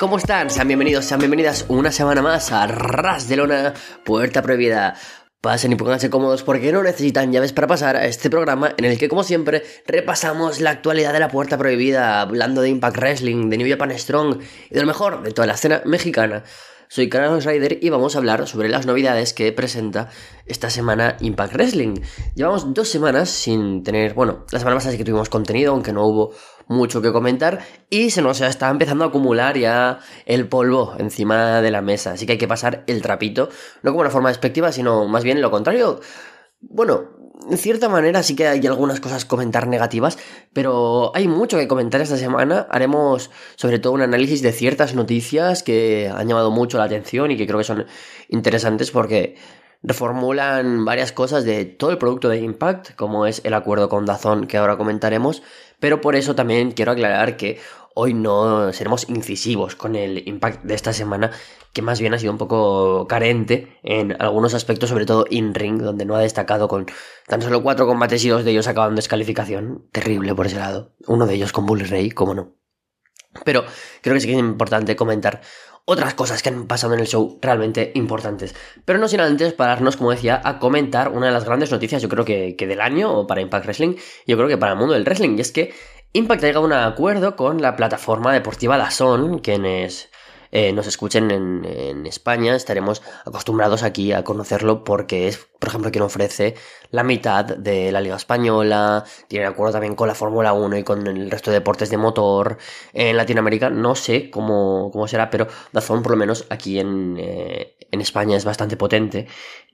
¿cómo están? Sean bienvenidos, sean bienvenidas una semana más a Ras de Lona, Puerta Prohibida. Pasen y pónganse cómodos porque no necesitan llaves para pasar a este programa en el que, como siempre, repasamos la actualidad de la Puerta Prohibida, hablando de Impact Wrestling, de New Japan Strong y de lo mejor de toda la escena mexicana. Soy Carlos Ryder y vamos a hablar sobre las novedades que presenta esta semana Impact Wrestling. Llevamos dos semanas sin tener, bueno, la semana pasada que tuvimos contenido, aunque no hubo mucho que comentar y se nos está empezando a acumular ya el polvo encima de la mesa, así que hay que pasar el trapito, no como una forma despectiva, sino más bien lo contrario. Bueno, en cierta manera sí que hay algunas cosas comentar negativas, pero hay mucho que comentar esta semana. Haremos sobre todo un análisis de ciertas noticias que han llamado mucho la atención y que creo que son interesantes porque reformulan varias cosas de todo el producto de Impact, como es el acuerdo con Dazón que ahora comentaremos, pero por eso también quiero aclarar que hoy no seremos incisivos con el Impact de esta semana, que más bien ha sido un poco carente en algunos aspectos, sobre todo in-ring, donde no ha destacado con tan solo cuatro combates y dos de ellos acaban descalificación. Terrible por ese lado. Uno de ellos con Bully Ray, cómo no. Pero creo que sí que es importante comentar otras cosas que han pasado en el show realmente importantes. Pero no sin antes pararnos, como decía, a comentar una de las grandes noticias, yo creo que, que del año, o para Impact Wrestling, yo creo que para el mundo del wrestling, y es que Impact ha llegado a un acuerdo con la plataforma deportiva Dazón, quienes eh, nos escuchen en, España, estaremos acostumbrados aquí a conocerlo porque es, por ejemplo, quien ofrece la mitad de la Liga Española, tiene acuerdo también con la Fórmula 1 y con el resto de deportes de motor. En Latinoamérica no sé cómo, cómo será, pero Dazón por lo menos aquí en, eh, en España es bastante potente.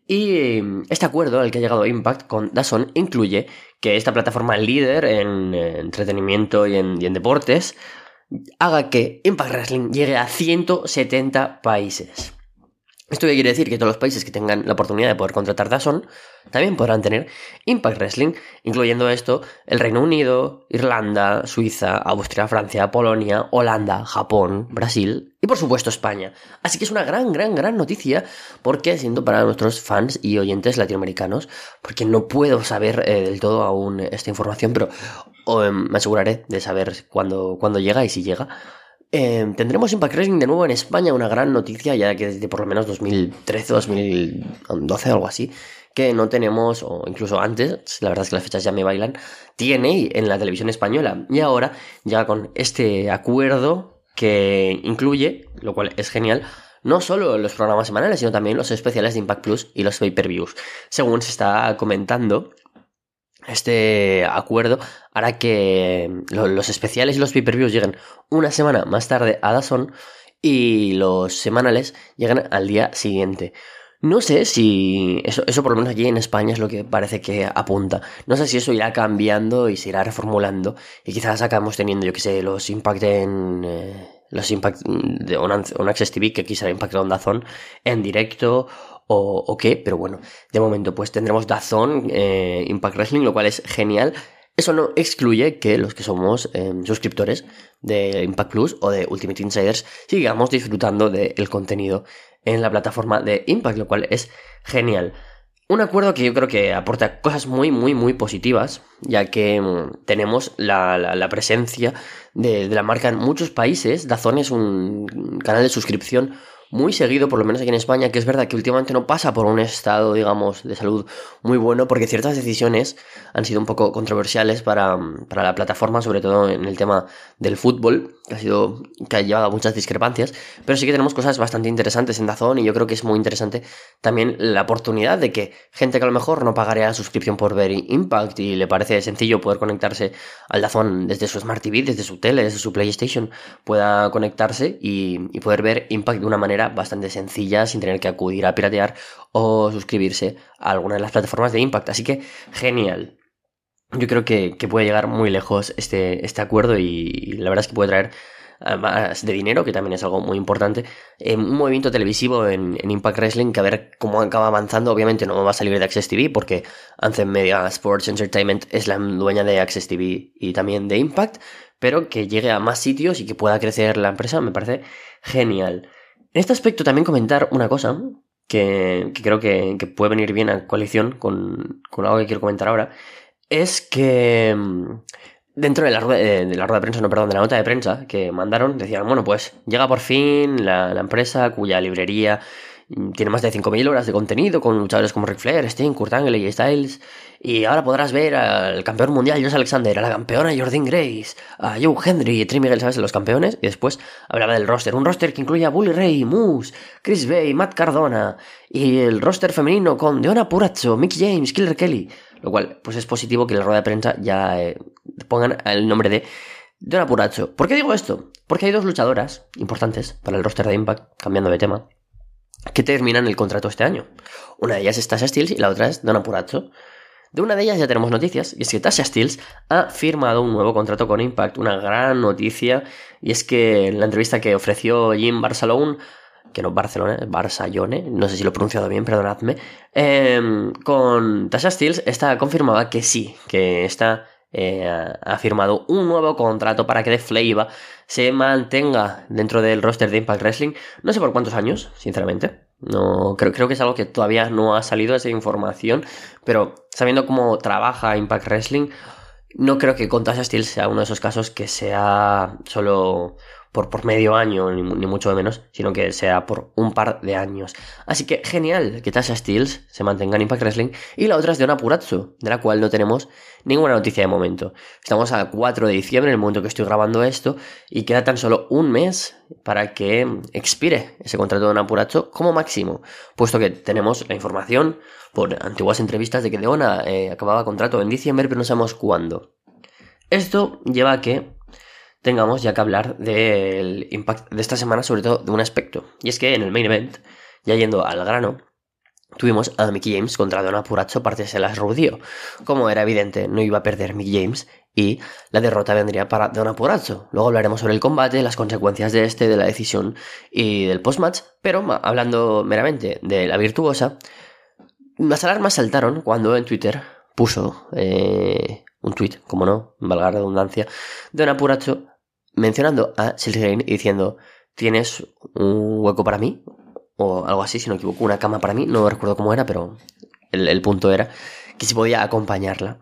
Y este acuerdo al que ha llegado Impact con Dazón incluye que esta plataforma líder en eh, entretenimiento y en, y en deportes haga que Impact Wrestling llegue a 170 países. Esto quiere decir que todos los países que tengan la oportunidad de poder contratar Dazón también podrán tener Impact Wrestling, incluyendo esto el Reino Unido, Irlanda, Suiza, Austria, Francia, Polonia, Holanda, Japón, Brasil y por supuesto España. Así que es una gran, gran, gran noticia porque siendo para nuestros fans y oyentes latinoamericanos, porque no puedo saber eh, del todo aún esta información, pero em, me aseguraré de saber cuándo, cuándo llega y si llega. Em, tendremos Impact Wrestling de nuevo en España, una gran noticia, ya que desde por lo menos 2013, 2012, algo así, que no tenemos, o incluso antes, la verdad es que las fechas ya me bailan, tiene en la televisión española. Y ahora, ya con este acuerdo que incluye, lo cual es genial, no solo los programas semanales, sino también los especiales de Impact Plus y los pay-per-views. Según se está comentando, este acuerdo hará que los especiales y los pay-per-views lleguen una semana más tarde a Dazón y los semanales lleguen al día siguiente. No sé si eso, eso por lo menos aquí en España es lo que parece que apunta. No sé si eso irá cambiando y se irá reformulando y quizás acabamos teniendo, yo que sé, los Impact en... Eh, los Impact de un, Access TV que quizá Impact de Dazón en directo o, qué, pero bueno, de momento pues tendremos Dazón, eh, Impact Wrestling, lo cual es genial. Eso no excluye que los que somos em, suscriptores de Impact Plus o de Ultimate Insiders sigamos disfrutando del contenido en la plataforma de Impact, lo cual es genial. Un acuerdo que yo creo que aporta cosas muy, muy, muy positivas, ya que mm, tenemos la, presencia de, de, la marca en muchos países. Dazón es un canal de suscripción muy seguido, por lo menos aquí en España, que es verdad que últimamente no pasa por un estado, digamos, de salud muy bueno, porque ciertas decisiones han sido un poco controversiales para, para la plataforma, sobre todo en el tema del fútbol, que ha sido, que ha llevado a muchas discrepancias, pero sí que tenemos cosas bastante interesantes en Dazón y yo creo que es muy interesante también la oportunidad de que gente que a lo mejor no pagaría la suscripción por ver Impact y le parece sencillo poder conectarse al Dazón desde su Smart TV, desde su tele, desde su PlayStation, pueda conectarse y, y poder ver Impact de una manera bastante sencilla sin tener que acudir a piratear o suscribirse a alguna de las plataformas de Impact. Así que genial. Yo creo que, puede llegar muy lejos este, este acuerdo y, la verdad es que puede traer más de dinero, que también es algo muy importante. un movimiento televisivo en, Impact Wrestling que a ver cómo acaba avanzando. Obviamente no va a salir de Access TV porque Anthem Media Sports Entertainment es la dueña de Access TV y también de Impact, pero que llegue a más sitios y que pueda crecer la empresa me parece genial. En este aspecto también comentar una cosa que, creo que, puede venir bien a coalición con, algo que quiero comentar ahora, es que mm, dentro de la, rueda, eh, de la rueda de prensa, no, perdón, de la nota de prensa que mandaron, decían, bueno, pues llega por fin la, la empresa cuya librería mm, tiene más de 5.000 horas de contenido con luchadores como Ric Flair, Sting, Kurt Angle y Styles. Y ahora podrás ver al campeón mundial Josh Alexander, a la campeona Jordan Grace, a Joe Hendry y Trey Miguel, ¿sabes? Los campeones. Y después hablaba del roster. Un roster que incluye a Bully Ray, Moose, Chris Bay, Matt Cardona. Y el roster femenino con Deona Purazzo, Mick James, Killer Kelly. Lo cual, pues es positivo que la rueda de prensa ya eh, pongan el nombre de Deona Purazzo. ¿Por qué digo esto? Porque hay dos luchadoras importantes para el roster de Impact, cambiando de tema, que terminan el contrato este año. Una de ellas es Tasha Steels y la otra es Donna Purazzo. De una de ellas ya tenemos noticias, y es que Tasha Steels ha firmado un nuevo contrato con Impact, una gran noticia, y es que en la entrevista que ofreció Jim Barcelona, que no Barcelona, Barsayone, no sé si lo he pronunciado bien, perdonadme, eh, con Tasha Steels está confirmada que sí, que está eh, ha firmado un nuevo contrato para que The Flavor se mantenga dentro del roster de Impact Wrestling. No sé por cuántos años, sinceramente. No, creo, creo que es algo que todavía no ha salido esa información, pero sabiendo cómo trabaja Impact Wrestling, no creo que con Tasha Steel sea uno de esos casos que sea solo por, por medio año, ni, mucho menos, sino que sea por un par de años. Así que genial que Tasha Steels se mantenga en Impact Wrestling. Y la otra es de una Puratsu, de la cual no tenemos ninguna noticia de momento. Estamos a 4 de diciembre, en el momento que estoy grabando esto, y queda tan solo un mes para que expire ese contrato de una Puratsu como máximo, puesto que tenemos la información por antiguas entrevistas de que Deona eh, acababa contrato en diciembre, pero no sabemos cuándo. Esto lleva a que tengamos ya que hablar del impact de esta semana, sobre todo de un aspecto. Y es que en el main event, ya yendo al grano, tuvimos a Mickey James contra Donna Puracho, parte se las rudió. Como era evidente, no iba a perder Mickey James y la derrota vendría para Donna Puracho. Luego hablaremos sobre el combate, las consecuencias de este, de la decisión y del postmatch. Pero hablando meramente de la virtuosa, las alarmas saltaron cuando en Twitter puso eh, un tweet, como no, valga la redundancia, Donna Puracho mencionando a Silverane y diciendo, ¿tienes un hueco para mí? O algo así, si no me equivoco, una cama para mí, no recuerdo cómo era, pero el, punto era que si podía acompañarla.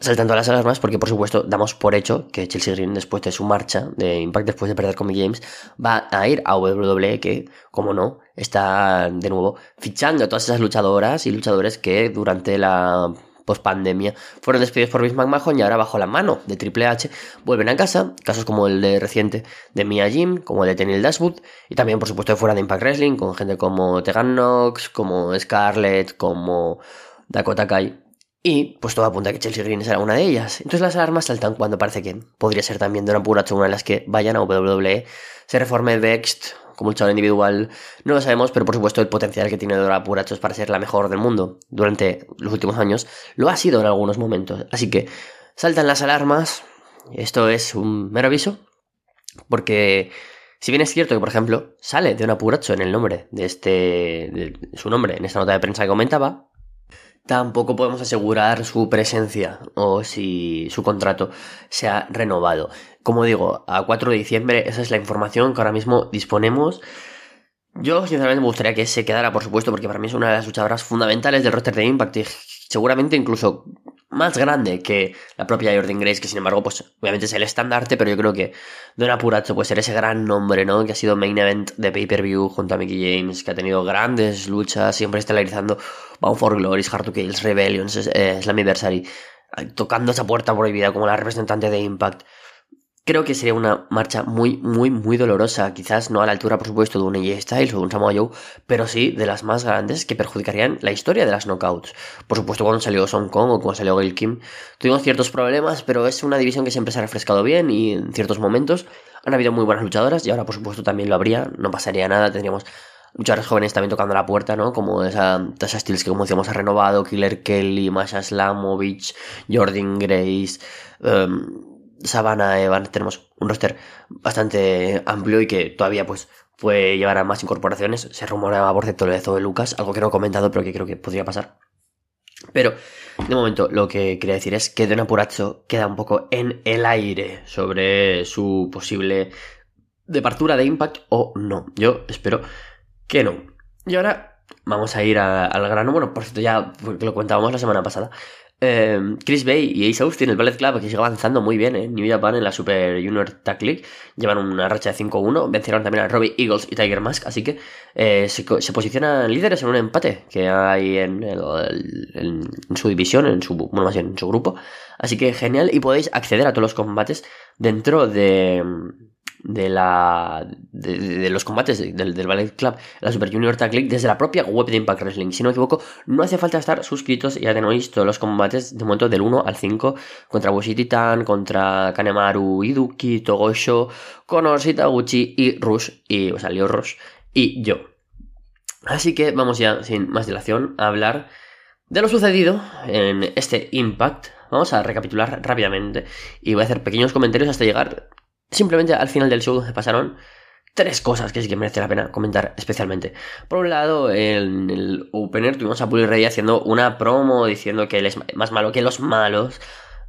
Saltando a las alarmas, porque por supuesto damos por hecho que Chelsea Green, después de su marcha de Impact, después de perder con Mick James, va a ir a WWE, que, como no, está de nuevo fichando a todas esas luchadoras y luchadores que durante la post pandemia fueron despedidos por Vince McMahon y ahora bajo la mano de Triple H vuelven a casa, casos como el de reciente de Mia Jim, como el de Tenil Dashwood y también por supuesto de fuera de Impact Wrestling con gente como Tegan Knox, como Scarlett, como Dakota Kai y pues todo apunta a que Chelsea Green será una de ellas. Entonces las alarmas saltan cuando parece que podría ser también de una pura una de las que vayan a WWE, se reforme Vext como luchador individual, no lo sabemos, pero por supuesto el potencial que tiene Dora Puracho es para ser la mejor del mundo durante los últimos años, lo ha sido en algunos momentos. Así que saltan las alarmas, esto es un mero aviso, porque si bien es cierto que, por ejemplo, sale de una Puracho en el nombre de este, su nombre en esta nota de prensa que comentaba, tampoco podemos asegurar su presencia o si su contrato se ha renovado. Como digo, a 4 de diciembre esa es la información que ahora mismo disponemos. Yo sinceramente me gustaría que se quedara, por supuesto, porque para mí es una de las luchadoras fundamentales del roster de Impact y seguramente incluso más grande que la propia Jordan Grace, que sin embargo, pues obviamente es el estandarte, pero yo creo que Donna Puracho puede ser ese gran nombre, ¿no? Que ha sido main event de pay-per-view junto a Mickey James, que ha tenido grandes luchas, siempre estelarizando Bound for Glory, Hard to Kills, Rebellions, eh, Slammiversary, tocando esa puerta prohibida como la representante de Impact. Creo que sería una marcha muy, muy, muy dolorosa. Quizás no a la altura, por supuesto, de un AJ Styles o de un Samoa Joe, pero sí de las más grandes que perjudicarían la historia de las knockouts. Por supuesto, cuando salió Song Kong o cuando salió Gail Kim, tuvimos ciertos problemas, pero es una división que siempre se ha refrescado bien y en ciertos momentos han habido muy buenas luchadoras y ahora, por supuesto, también lo habría. No pasaría nada, tendríamos luchadores jóvenes también tocando la puerta, ¿no? Como esa Tasha Steels que, como decíamos, ha renovado, Killer Kelly, Masha Slamovich, Jordan Grace. Um, Sabana Evans tenemos un roster bastante amplio y que todavía pues puede llevar a más incorporaciones. Se rumoreaba por cierto de de Lucas, algo que no he comentado pero que creo que podría pasar. Pero de momento lo que quería decir es que Don Puracho queda un poco en el aire sobre su posible departura de Impact o no. Yo espero que no. Y ahora vamos a ir al grano. Bueno, por cierto, ya lo contábamos la semana pasada. Em, Chris Bay y Ace Austin, el Ballet Club, que sigue avanzando muy bien en New Japan en la Super Junior Tag League. Llevan una racha de 5-1. Vencieron también a Robbie Eagles y Tiger Mask. Así que eh, se, posicionan líderes en un empate que hay en, en, su división, en su, bueno, más bien en su grupo. Así que genial. Y podéis acceder a todos los combates dentro de de la de, los combates del, del, Ballet Club, la Super Junior Tag League, desde la propia web de Impact Wrestling. Si no me equivoco, no hace falta estar suscritos, ya tenéis todos los combates de momento del 1 al 5 contra Bushi Titan, contra Kanemaru, Iduki, Togosho, Konor, Shitaguchi y Rush, y, o sea, Rush y yo. Así que vamos ya, sin más dilación, a hablar de lo sucedido en este Impact. Vamos a recapitular rápidamente y voy a hacer pequeños comentarios hasta llegar Simplemente al final del show se pasaron tres cosas que sí que merece la pena comentar especialmente. Por un lado, en el opener tuvimos a Bully Ray haciendo una promo diciendo que él es más malo que los malos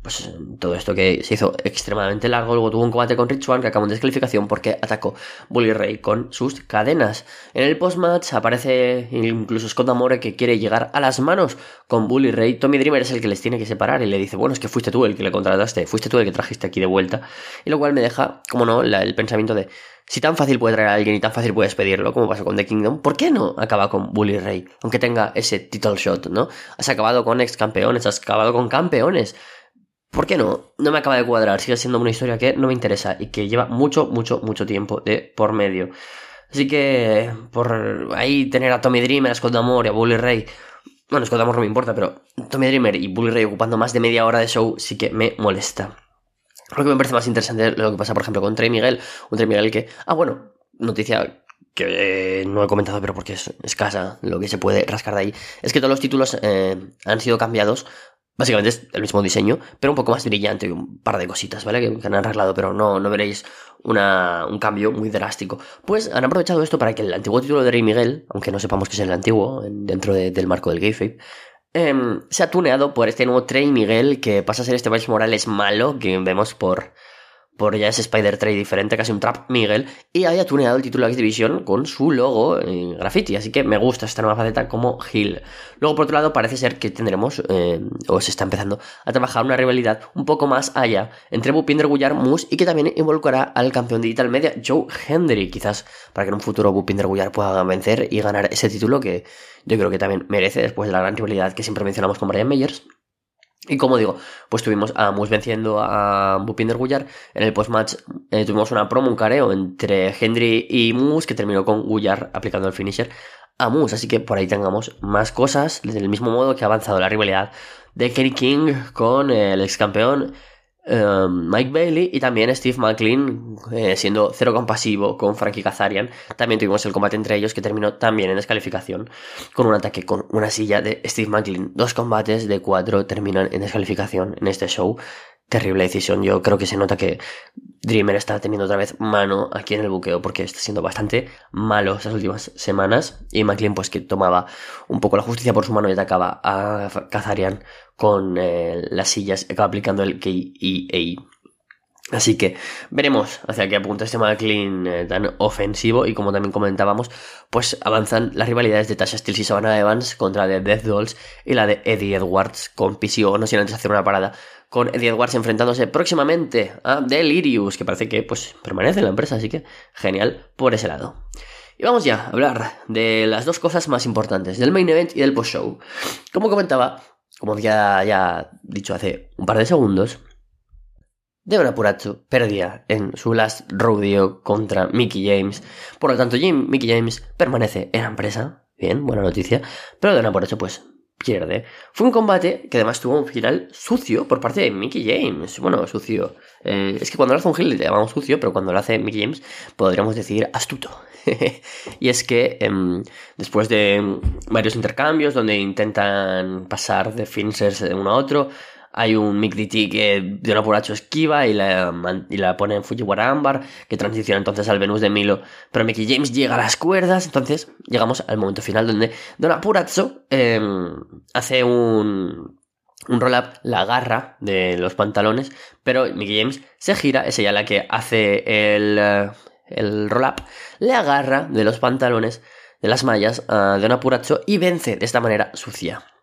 pues todo esto que se hizo extremadamente largo. Luego tuvo un combate con Rich One que acabó en descalificación porque atacó Bully Ray con sus cadenas. En el post-match aparece incluso Scott Amore que quiere llegar a las manos con Bully Ray. Tommy Dreamer es el que les tiene que separar y le dice, bueno, es que fuiste tú el que le contrataste, fuiste tú el que trajiste aquí de vuelta. Y lo cual me deja, como no, el pensamiento de, si tan fácil puede traer a alguien y tan fácil puedes pedirlo, como pasó con The Kingdom, ¿por qué no acaba con Bully Ray? Aunque tenga ese title shot, ¿no? Has acabado con ex campeones, has acabado con campeones. ¿Por qué no? No me acaba de cuadrar, sigue siendo una historia que no me interesa y que lleva mucho, mucho, mucho tiempo de por medio. Así que, por ahí tener a Tommy Dreamer, a Scott Damore a Bully Ray. Bueno, Scott no me importa, pero Tommy Dreamer y Bully Ray ocupando más de media hora de show sí que me molesta. Lo que me parece más interesante es lo que pasa, por ejemplo, con Trey Miguel. Un Trey Miguel que. Ah, bueno, noticia que no he comentado, pero porque es escasa lo que se puede rascar de ahí. Es que todos los títulos eh, han sido cambiados Básicamente es el mismo diseño, pero un poco más brillante y un par de cositas, ¿vale? Que, han arreglado, pero no, no veréis una, un cambio muy drástico. Pues han aprovechado esto para que el antiguo título de Rey Miguel, aunque no sepamos que es el antiguo dentro del marco del Gayfabe, eh, se ha tuneado por este nuevo Trey Miguel que pasa a ser este Miles Morales malo que vemos por por ya ese Spider Trade diferente, casi un Trap Miguel, y haya tuneado el título de Division con su logo en graffiti, así que me gusta esta nueva faceta como Hill. Luego, por otro lado, parece ser que tendremos, eh, o se está empezando a trabajar una rivalidad un poco más allá entre Bupinder Gullar Moose y que también involucrará al campeón digital media Joe Hendry, quizás para que en un futuro Bupinder Gullar pueda vencer y ganar ese título que yo creo que también merece después de la gran rivalidad que siempre mencionamos con Brian Meyers. Y como digo, pues tuvimos a Moose venciendo a Bupinder Gullar. En el postmatch eh, tuvimos una promo, un careo entre Hendry y Moose que terminó con Gullar aplicando el finisher a Moose. Así que por ahí tengamos más cosas, del mismo modo que ha avanzado la rivalidad de Kenny King con el ex campeón Em, Mike Bailey y también Steve McLean eh, siendo cero compasivo con Frankie Kazarian. También tuvimos el combate entre ellos que terminó también en descalificación con un ataque con una silla de Steve McLean. Dos combates de cuatro terminan en descalificación en este show terrible decisión. Yo creo que se nota que Dreamer está teniendo otra vez mano aquí en el buqueo porque está siendo bastante malo estas últimas semanas. Y McLean, pues que tomaba un poco la justicia por su mano y atacaba a Kazarian con eh, las sillas, acaba aplicando el KEA. Así que veremos hacia qué apunta este McLean eh, tan ofensivo y como también comentábamos, pues avanzan las rivalidades de Tasha Steele y Savannah Evans contra de Death Dolls y la de Eddie Edwards con PCO, no sin antes hacer una parada con Eddie Edwards enfrentándose próximamente a Delirious, que parece que pues permanece en la empresa, así que genial por ese lado. Y vamos ya a hablar de las dos cosas más importantes, del main event y del post-show. Como comentaba, como ya, ya dicho hace un par de segundos, Deborah Puracho perdía en su last rodeo contra Mickey James. Por lo tanto, Jim, Mickey James permanece en la empresa. Bien, buena noticia. Pero Deborah Puracho, pues, pierde. Fue un combate que además tuvo un final sucio por parte de Mickey James. Bueno, sucio. Eh, es que cuando lo hace un heel le llamamos sucio, pero cuando lo hace Mickey James podríamos decir astuto. y es que em, después de varios intercambios donde intentan pasar de finishers de uno a otro, hay un Mick DT que de un apuracho esquiva y la, y la pone en Fujiwara Ámbar, que transiciona entonces al Venus de Milo. Pero Mickey James llega a las cuerdas, entonces llegamos al momento final donde Don em, hace un, un roll-up, la agarra de los pantalones, pero Mickey James se gira, es ella la que hace el, eh, el roll-up, le agarra de los pantalones de las mallas Don Apuracho y vence de esta manera sucia.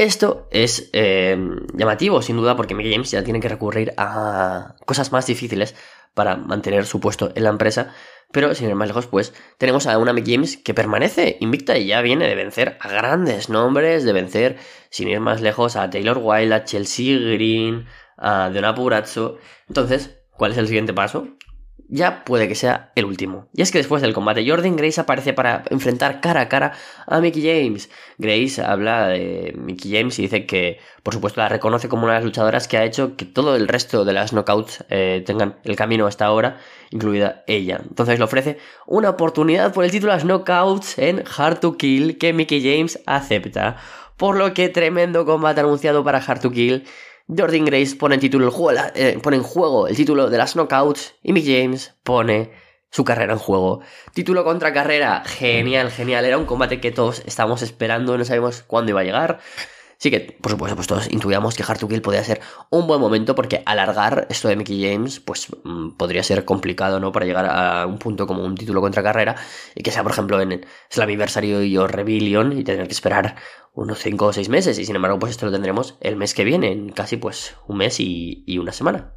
Esto es eh, llamativo, sin duda, porque Mickey James ya tiene que recurrir a cosas más difíciles para mantener su puesto en la empresa. Pero, sin ir más lejos, pues tenemos a una Mickey James que permanece invicta y ya viene de vencer a grandes nombres, de vencer, sin ir más lejos, a Taylor Wilde, a Chelsea Green, a Don Apurazo. Entonces, ¿cuál es el siguiente paso? Ya puede que sea el último. Y es que después del combate, Jordan Grace aparece para enfrentar cara a cara a Mickey James. Grace habla de Mickey James y dice que, por supuesto, la reconoce como una de las luchadoras que ha hecho que todo el resto de las knockouts eh, tengan el camino hasta ahora, incluida ella. Entonces le ofrece una oportunidad por el título de las knockouts en Hard to Kill que Mickey James acepta. Por lo que tremendo combate anunciado para Hard to Kill Jordan Grace pone en, título el juego, eh, pone en juego el título de las knockouts y Mick James pone su carrera en juego. Título contra carrera, genial, genial. Era un combate que todos estábamos esperando, no sabemos cuándo iba a llegar. Sí que, por supuesto, pues todos intuíamos que Hard to Kill podía ser un buen momento porque alargar esto de Mickey James, pues mm, podría ser complicado, ¿no? Para llegar a un punto como un título contra carrera y que sea, por ejemplo, en Slammiversary o Rebellion y tener que esperar unos 5 o 6 meses y sin embargo, pues esto lo tendremos el mes que viene, en casi pues un mes y, y una semana.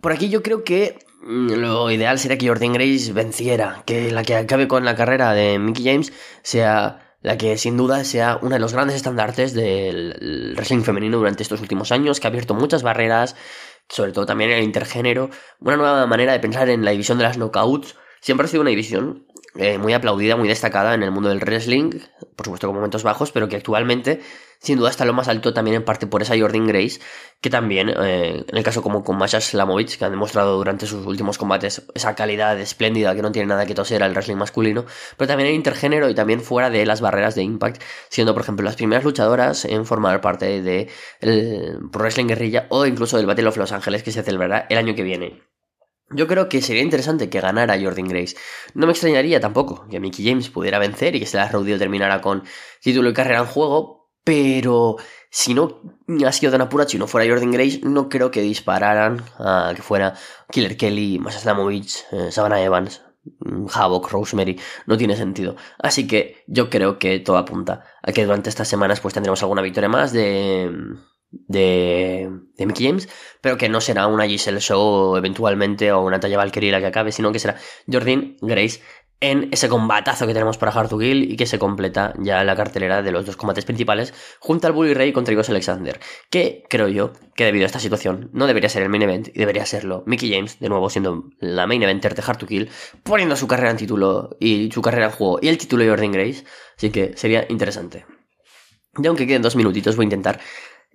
Por aquí yo creo que mm, lo ideal sería que Jordan Grace venciera, que la que acabe con la carrera de Mickey James sea la que sin duda sea uno de los grandes estandartes del wrestling femenino durante estos últimos años, que ha abierto muchas barreras, sobre todo también el intergénero, una nueva manera de pensar en la división de las knockouts. Siempre ha sido una división eh, muy aplaudida, muy destacada en el mundo del wrestling, por supuesto con momentos bajos, pero que actualmente sin duda está lo más alto también en parte por esa Jordan Grace, que también, eh, en el caso como con Masha Slamovich, que han demostrado durante sus últimos combates esa calidad espléndida que no tiene nada que toser al wrestling masculino, pero también en intergénero y también fuera de las barreras de Impact, siendo por ejemplo las primeras luchadoras en formar parte de el Wrestling Guerrilla o incluso del Battle of Los Ángeles que se celebrará el año que viene. Yo creo que sería interesante que ganara Jordan Grace. No me extrañaría tampoco que Mickey James pudiera vencer y que se la terminara con título y carrera en juego, pero si no ha sido Don Apuracho y no fuera Jordan Grace, no creo que dispararan a que fuera Killer Kelly, Masha Slamovich, eh, Savannah Evans, mm, Havoc, Rosemary, no tiene sentido. Así que yo creo que todo apunta a que durante estas semanas pues tendremos alguna victoria más de de, de Mickey James, pero que no será una Giselle Show eventualmente o una Talla Valkyrie la que acabe, sino que será Jordan Grace en ese combatazo que tenemos para Hard to Kill y que se completa ya la cartelera de los dos combates principales junto al Bully Ray contra Igos Alexander, que creo yo que debido a esta situación no debería ser el main event y debería serlo Mickey James, de nuevo siendo la main eventer de Hard to Kill, poniendo su carrera en título y su carrera en juego y el título de Jordan Grace, así que sería interesante. Y aunque queden dos minutitos voy a intentar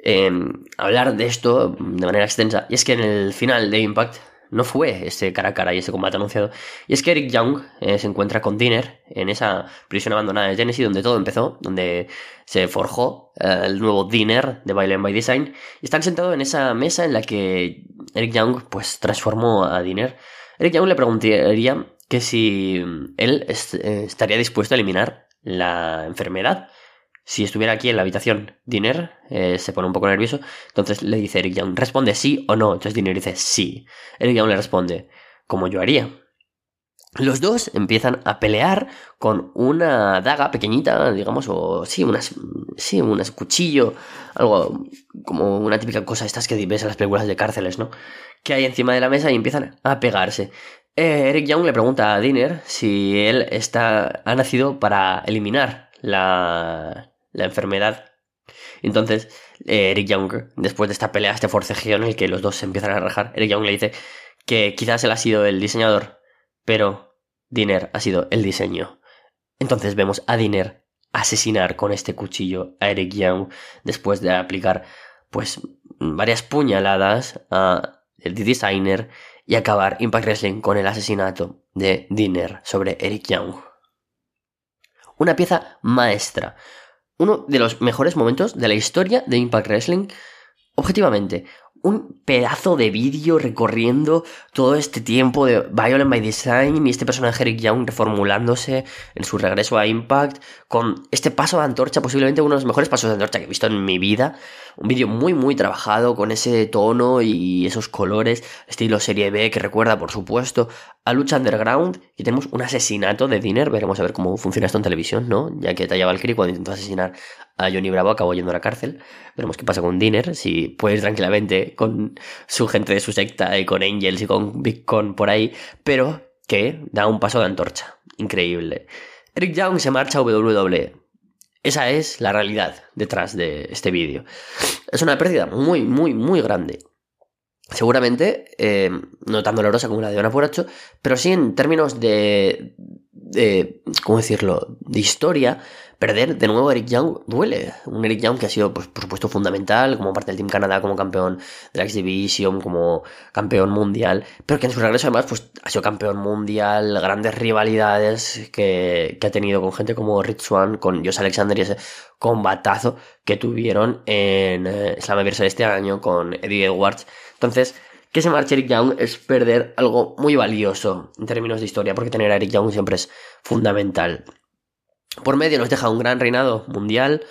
Em, hablar de esto de manera extensa. Y es que en el final de Impact no fue ese cara a cara y ese combate anunciado. Y es que Eric Young eh, se encuentra con Dinner en esa prisión abandonada de Genesis donde todo empezó, donde se forjó eh, el nuevo Dinner de Violent by Design. Y están sentados en esa mesa en la que Eric Young pues transformó a Dinner. Eric Young le preguntaría que si él eh, estaría dispuesto a eliminar la enfermedad si estuviera aquí en la habitación Dinner, eh, se pone un poco nervioso. Entonces le dice Eric Young, responde sí o no. Entonces Dinner dice sí. Eric Young le responde, como yo haría. Los dos empiezan a pelear con una daga pequeñita, digamos, o sí, unas, sí, un cuchillo, algo como una típica cosa estas que ves en las películas de cárceles, ¿no? Que hay encima de la mesa y empiezan a pegarse. Eh, Eric Young le pregunta a Dinner si él está, ha nacido para eliminar la, la enfermedad. Entonces, eh, Eric Young, después de esta pelea, este forcejeo en el que los dos se empiezan a rajar, Eric Young le dice que quizás él ha sido el diseñador, pero Diner ha sido el diseño. Entonces vemos a Diner asesinar con este cuchillo a Eric Young después de aplicar pues varias puñaladas a el designer y acabar Impact Wrestling con el asesinato de Diner sobre Eric Young. Una pieza maestra, uno de los mejores momentos de la historia de Impact Wrestling. Objetivamente, un pedazo de vídeo recorriendo todo este tiempo de Violent by Design y este personaje Eric Young reformulándose en su regreso a Impact con este paso de antorcha, posiblemente uno de los mejores pasos de antorcha que he visto en mi vida. Un vídeo muy muy trabajado con ese tono y esos colores, estilo serie B que recuerda por supuesto a Lucha Underground y tenemos un asesinato de Dinner. Veremos a ver cómo funciona esto en televisión, ¿no? Ya que Taya Valkyrie cuando intentó asesinar a Johnny Bravo acabó yendo a la cárcel. Veremos qué pasa con Dinner, si puede ir tranquilamente con su gente de su secta y con Angels y con Big Con por ahí, pero que da un paso de antorcha. Increíble. Eric Young se marcha a WWE. Esa es la realidad detrás de este vídeo. Es una pérdida muy, muy, muy grande. Seguramente, eh, no tan dolorosa como la de Ana Puracho, pero sí en términos de, de, ¿cómo decirlo?, de historia, perder de nuevo a Eric Young duele. Un Eric Young que ha sido, pues, por supuesto, fundamental como parte del Team Canadá, como campeón de la X-Division, como campeón mundial, pero que en su regreso además pues, ha sido campeón mundial, grandes rivalidades que, que ha tenido con gente como Rich Swan, con Josh Alexander y ese combatazo que tuvieron en eh, Slammiversary este año con Eddie Edwards. Entonces, que se marche Eric Young es perder algo muy valioso en términos de historia, porque tener a Eric Young siempre es fundamental. Por medio nos deja un gran reinado mundial,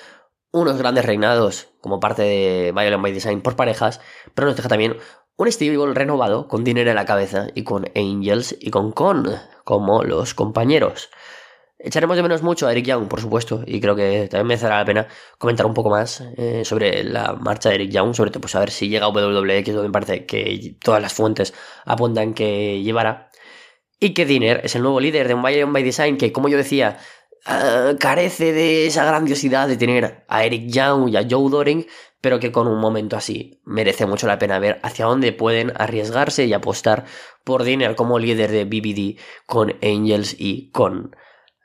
unos grandes reinados como parte de Violent by Design por parejas, pero nos deja también un Steve renovado con dinero en la cabeza y con Angels y con Con como los compañeros. Echaremos de menos mucho a Eric Young, por supuesto, y creo que también merecerá la pena comentar un poco más eh, sobre la marcha de Eric Young, sobre todo pues a ver si llega a WWE, que me parece que todas las fuentes apuntan que llevará. Y que Dinner es el nuevo líder de un Bayern by Design que, como yo decía, uh, carece de esa grandiosidad de tener a Eric Young y a Joe Doring, pero que con un momento así merece mucho la pena ver hacia dónde pueden arriesgarse y apostar por Dinner como líder de BBD con Angels y con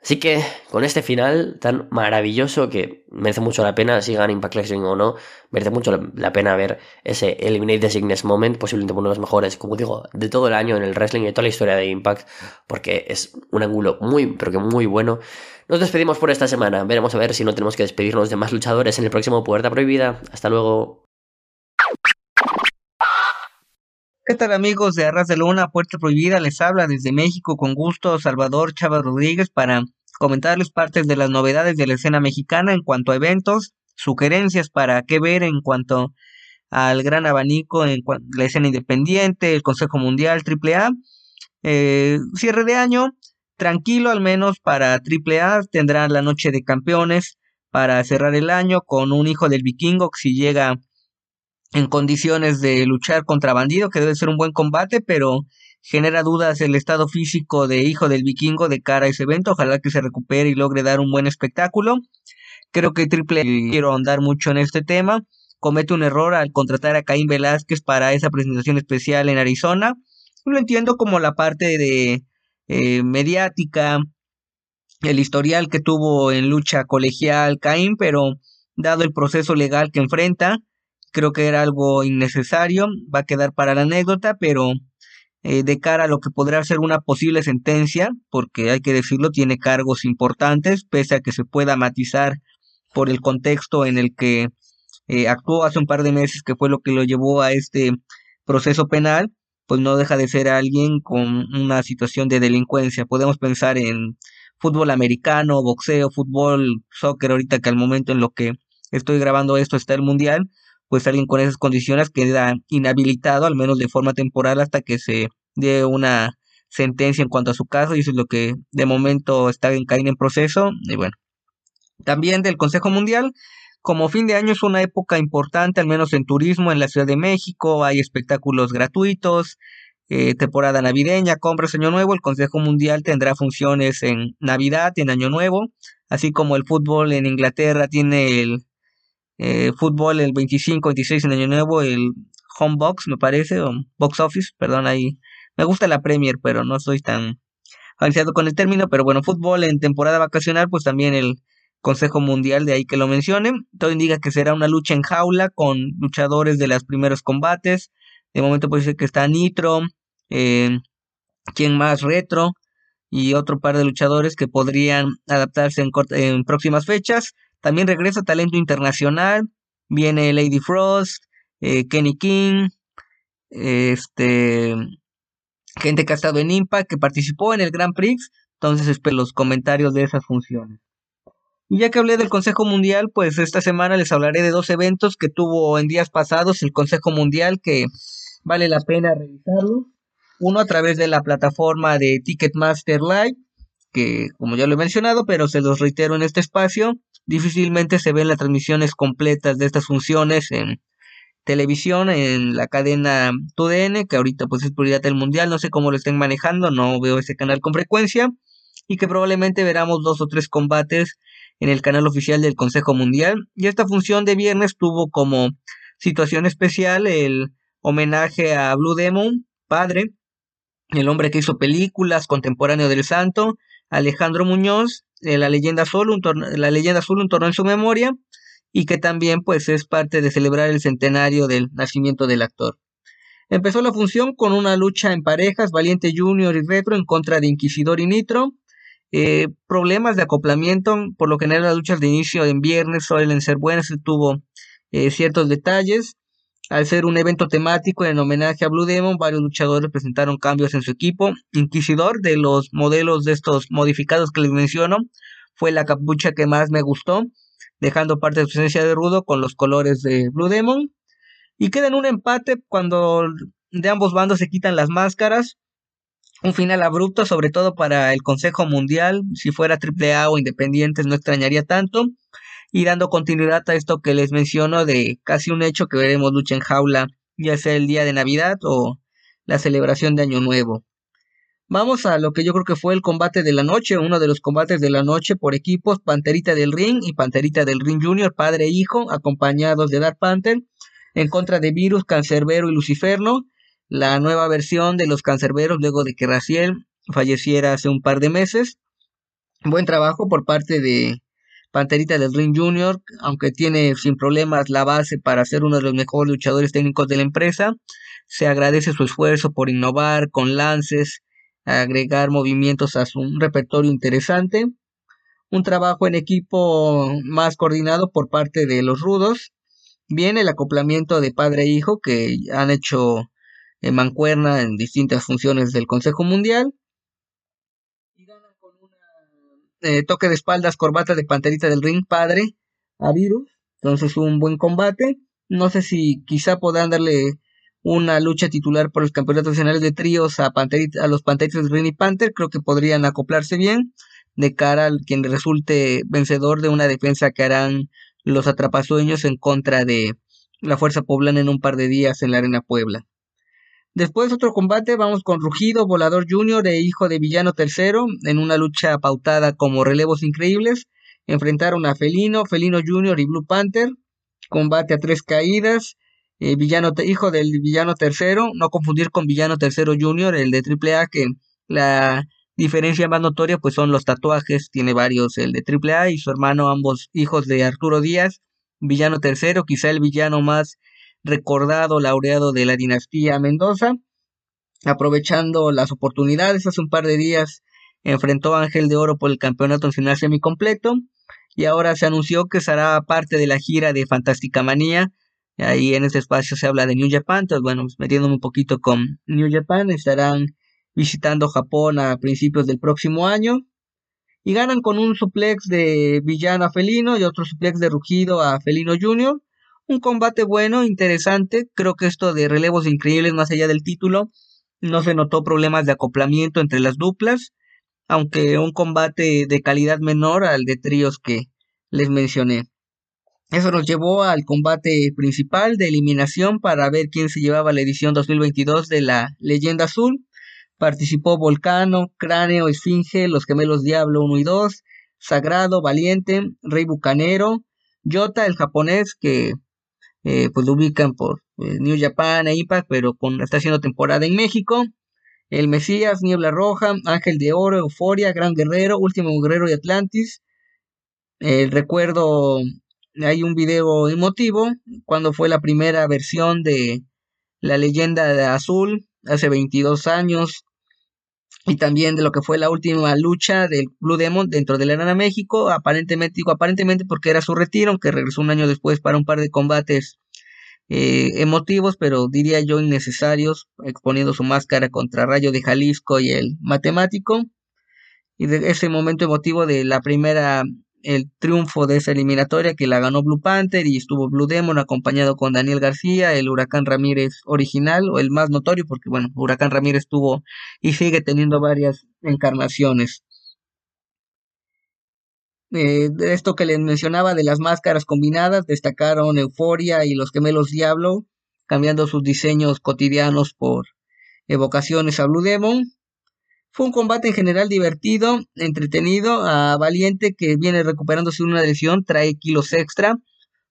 Así que con este final tan maravilloso que merece mucho la pena, si gana Impact Wrestling o no, merece mucho la pena ver ese Eliminate the Sickness Moment, posiblemente uno de los mejores, como digo, de todo el año en el wrestling y de toda la historia de Impact, porque es un ángulo muy, pero que muy bueno. Nos despedimos por esta semana, veremos a ver si no tenemos que despedirnos de más luchadores en el próximo Puerta Prohibida. Hasta luego. ¿Qué tal amigos de Arras de Luna, Puerta Prohibida? Les habla desde México con gusto Salvador Chávez Rodríguez para comentarles partes de las novedades de la escena mexicana en cuanto a eventos, sugerencias para qué ver en cuanto al gran abanico en la escena independiente, el Consejo Mundial, AAA. Eh, cierre de año, tranquilo al menos para AAA, tendrán la noche de campeones para cerrar el año con un hijo del vikingo que si llega en condiciones de luchar contra bandido, que debe ser un buen combate, pero genera dudas el estado físico de hijo del vikingo de cara a ese evento. Ojalá que se recupere y logre dar un buen espectáculo. Creo que Triple quiero ahondar mucho en este tema. Comete un error al contratar a Caín Velázquez para esa presentación especial en Arizona. Lo entiendo como la parte de eh, mediática, el historial que tuvo en lucha colegial Caín, pero dado el proceso legal que enfrenta, creo que era algo innecesario, va a quedar para la anécdota, pero eh, de cara a lo que podrá ser una posible sentencia, porque hay que decirlo, tiene cargos importantes, pese a que se pueda matizar por el contexto en el que eh, actuó hace un par de meses, que fue lo que lo llevó a este proceso penal, pues no deja de ser alguien con una situación de delincuencia. Podemos pensar en fútbol americano, boxeo, fútbol, soccer, ahorita que al momento en lo que estoy grabando esto está el mundial, pues alguien con esas condiciones queda inhabilitado, al menos de forma temporal, hasta que se dé una sentencia en cuanto a su caso, y eso es lo que de momento está en caín en proceso. Y bueno, también del Consejo Mundial, como fin de año es una época importante, al menos en turismo en la Ciudad de México, hay espectáculos gratuitos, eh, temporada navideña, compras Año Nuevo, el Consejo Mundial tendrá funciones en Navidad y en Año Nuevo, así como el fútbol en Inglaterra tiene el eh, fútbol el 25, 26 en Año Nuevo, el Home Box, me parece, o Box Office, perdón, ahí. Me gusta la Premier, pero no soy tan avanzado con el término, pero bueno, fútbol en temporada vacacional, pues también el Consejo Mundial, de ahí que lo mencionen. Todo indica que será una lucha en jaula con luchadores de los primeros combates. De momento puede ser que está Nitro, eh, quien más retro y otro par de luchadores que podrían adaptarse en, en próximas fechas. También regresa talento internacional. Viene Lady Frost, eh, Kenny King, este, gente que ha estado en Impact, que participó en el Grand Prix. Entonces espero los comentarios de esas funciones. Y ya que hablé del Consejo Mundial, pues esta semana les hablaré de dos eventos que tuvo en días pasados el Consejo Mundial que vale la pena revisarlo. Uno a través de la plataforma de Ticketmaster Live, que como ya lo he mencionado, pero se los reitero en este espacio, difícilmente se ven las transmisiones completas de estas funciones en televisión, en la cadena TUDN, que ahorita pues es prioridad del mundial, no sé cómo lo estén manejando, no veo ese canal con frecuencia, y que probablemente veramos dos o tres combates en el canal oficial del Consejo Mundial. Y esta función de viernes tuvo como situación especial el homenaje a Blue Demon, padre, el hombre que hizo películas, contemporáneo del santo, Alejandro Muñoz, la leyenda azul, un la leyenda azul, un en su memoria, y que también pues es parte de celebrar el centenario del nacimiento del actor. Empezó la función con una lucha en parejas, Valiente Junior y Retro en contra de Inquisidor y Nitro, eh, problemas de acoplamiento, por lo general las luchas de inicio en viernes suelen ser buenas, tuvo eh, ciertos detalles. Al ser un evento temático en homenaje a Blue Demon, varios luchadores presentaron cambios en su equipo. Inquisidor, de los modelos de estos modificados que les menciono, fue la capucha que más me gustó, dejando parte de su esencia de rudo con los colores de Blue Demon. Y queda en un empate cuando de ambos bandos se quitan las máscaras un final abrupto, sobre todo para el Consejo Mundial. Si fuera AAA o Independientes no extrañaría tanto. Y dando continuidad a esto que les menciono de casi un hecho que veremos lucha en jaula, ya sea el día de Navidad o la celebración de Año Nuevo. Vamos a lo que yo creo que fue el combate de la noche, uno de los combates de la noche por equipos, Panterita del Ring y Panterita del Ring Junior, padre e hijo, acompañados de Dark Panther, en contra de Virus, Cancerbero y Luciferno, la nueva versión de los cancerberos luego de que Raciel falleciera hace un par de meses. Buen trabajo por parte de Panterita del Ring Junior, aunque tiene sin problemas la base para ser uno de los mejores luchadores técnicos de la empresa. Se agradece su esfuerzo por innovar con lances, agregar movimientos a su repertorio interesante. Un trabajo en equipo más coordinado por parte de los rudos. Viene el acoplamiento de padre e hijo que han hecho en mancuerna en distintas funciones del Consejo Mundial. Y ganan con un eh, toque de espaldas, corbata de panterita del ring, padre, a Virus. Entonces un buen combate. No sé si quizá podrán darle una lucha titular por los campeonatos nacionales de tríos a, a los Panteritas del Ring y Panther. Creo que podrían acoplarse bien de cara al quien resulte vencedor de una defensa que harán los atrapasueños en contra de la Fuerza Poblana en un par de días en la Arena Puebla. Después otro combate, vamos con Rugido, Volador Junior e Hijo de Villano Tercero, en una lucha pautada como relevos increíbles. Enfrentaron a Felino, Felino Junior y Blue Panther. Combate a tres caídas. Eh, villano, hijo del Villano Tercero, no confundir con Villano Tercero Junior, el de AAA, que la diferencia más notoria pues son los tatuajes, tiene varios, el de AAA y su hermano, ambos hijos de Arturo Díaz, Villano Tercero, quizá el villano más recordado, laureado de la dinastía Mendoza. Aprovechando las oportunidades, hace un par de días enfrentó a Ángel de Oro por el campeonato nacional semicompleto y ahora se anunció que será parte de la gira de Fantástica Manía. Ahí en este espacio se habla de New Japan, entonces bueno, pues, metiéndome un poquito con New Japan, estarán visitando Japón a principios del próximo año y ganan con un suplex de villano a Felino y otro suplex de rugido a Felino Jr. Un combate bueno, interesante. Creo que esto de relevos increíbles más allá del título. No se notó problemas de acoplamiento entre las duplas. Aunque un combate de calidad menor al de tríos que les mencioné. Eso nos llevó al combate principal de eliminación para ver quién se llevaba la edición 2022 de la Leyenda Azul. Participó Volcano, Cráneo, Esfinge, Los Gemelos Diablo 1 y 2, Sagrado, Valiente, Rey Bucanero, Yota, el japonés, que eh, pues lo ubican por eh, New Japan e Impact, pero con, está haciendo temporada en México. El Mesías, Niebla Roja, Ángel de Oro, Euforia, Gran Guerrero, Último Guerrero de Atlantis. El recuerdo, hay un video emotivo cuando fue la primera versión de la leyenda de azul, hace 22 años, y también de lo que fue la última lucha del Blue Demon dentro de la Arena México, aparentemente, digo aparentemente porque era su retiro, aunque regresó un año después para un par de combates eh, emotivos, pero diría yo innecesarios, exponiendo su máscara contra Rayo de Jalisco y el matemático. Y de ese momento emotivo de la primera el triunfo de esa eliminatoria que la ganó Blue Panther y estuvo Blue Demon acompañado con Daniel García, el Huracán Ramírez original o el más notorio porque bueno, Huracán Ramírez tuvo y sigue teniendo varias encarnaciones. Eh, de esto que les mencionaba de las máscaras combinadas, destacaron Euforia y los gemelos Diablo, cambiando sus diseños cotidianos por evocaciones a Blue Demon. Fue un combate en general divertido, entretenido, a Valiente que viene recuperándose de una lesión, trae kilos extra.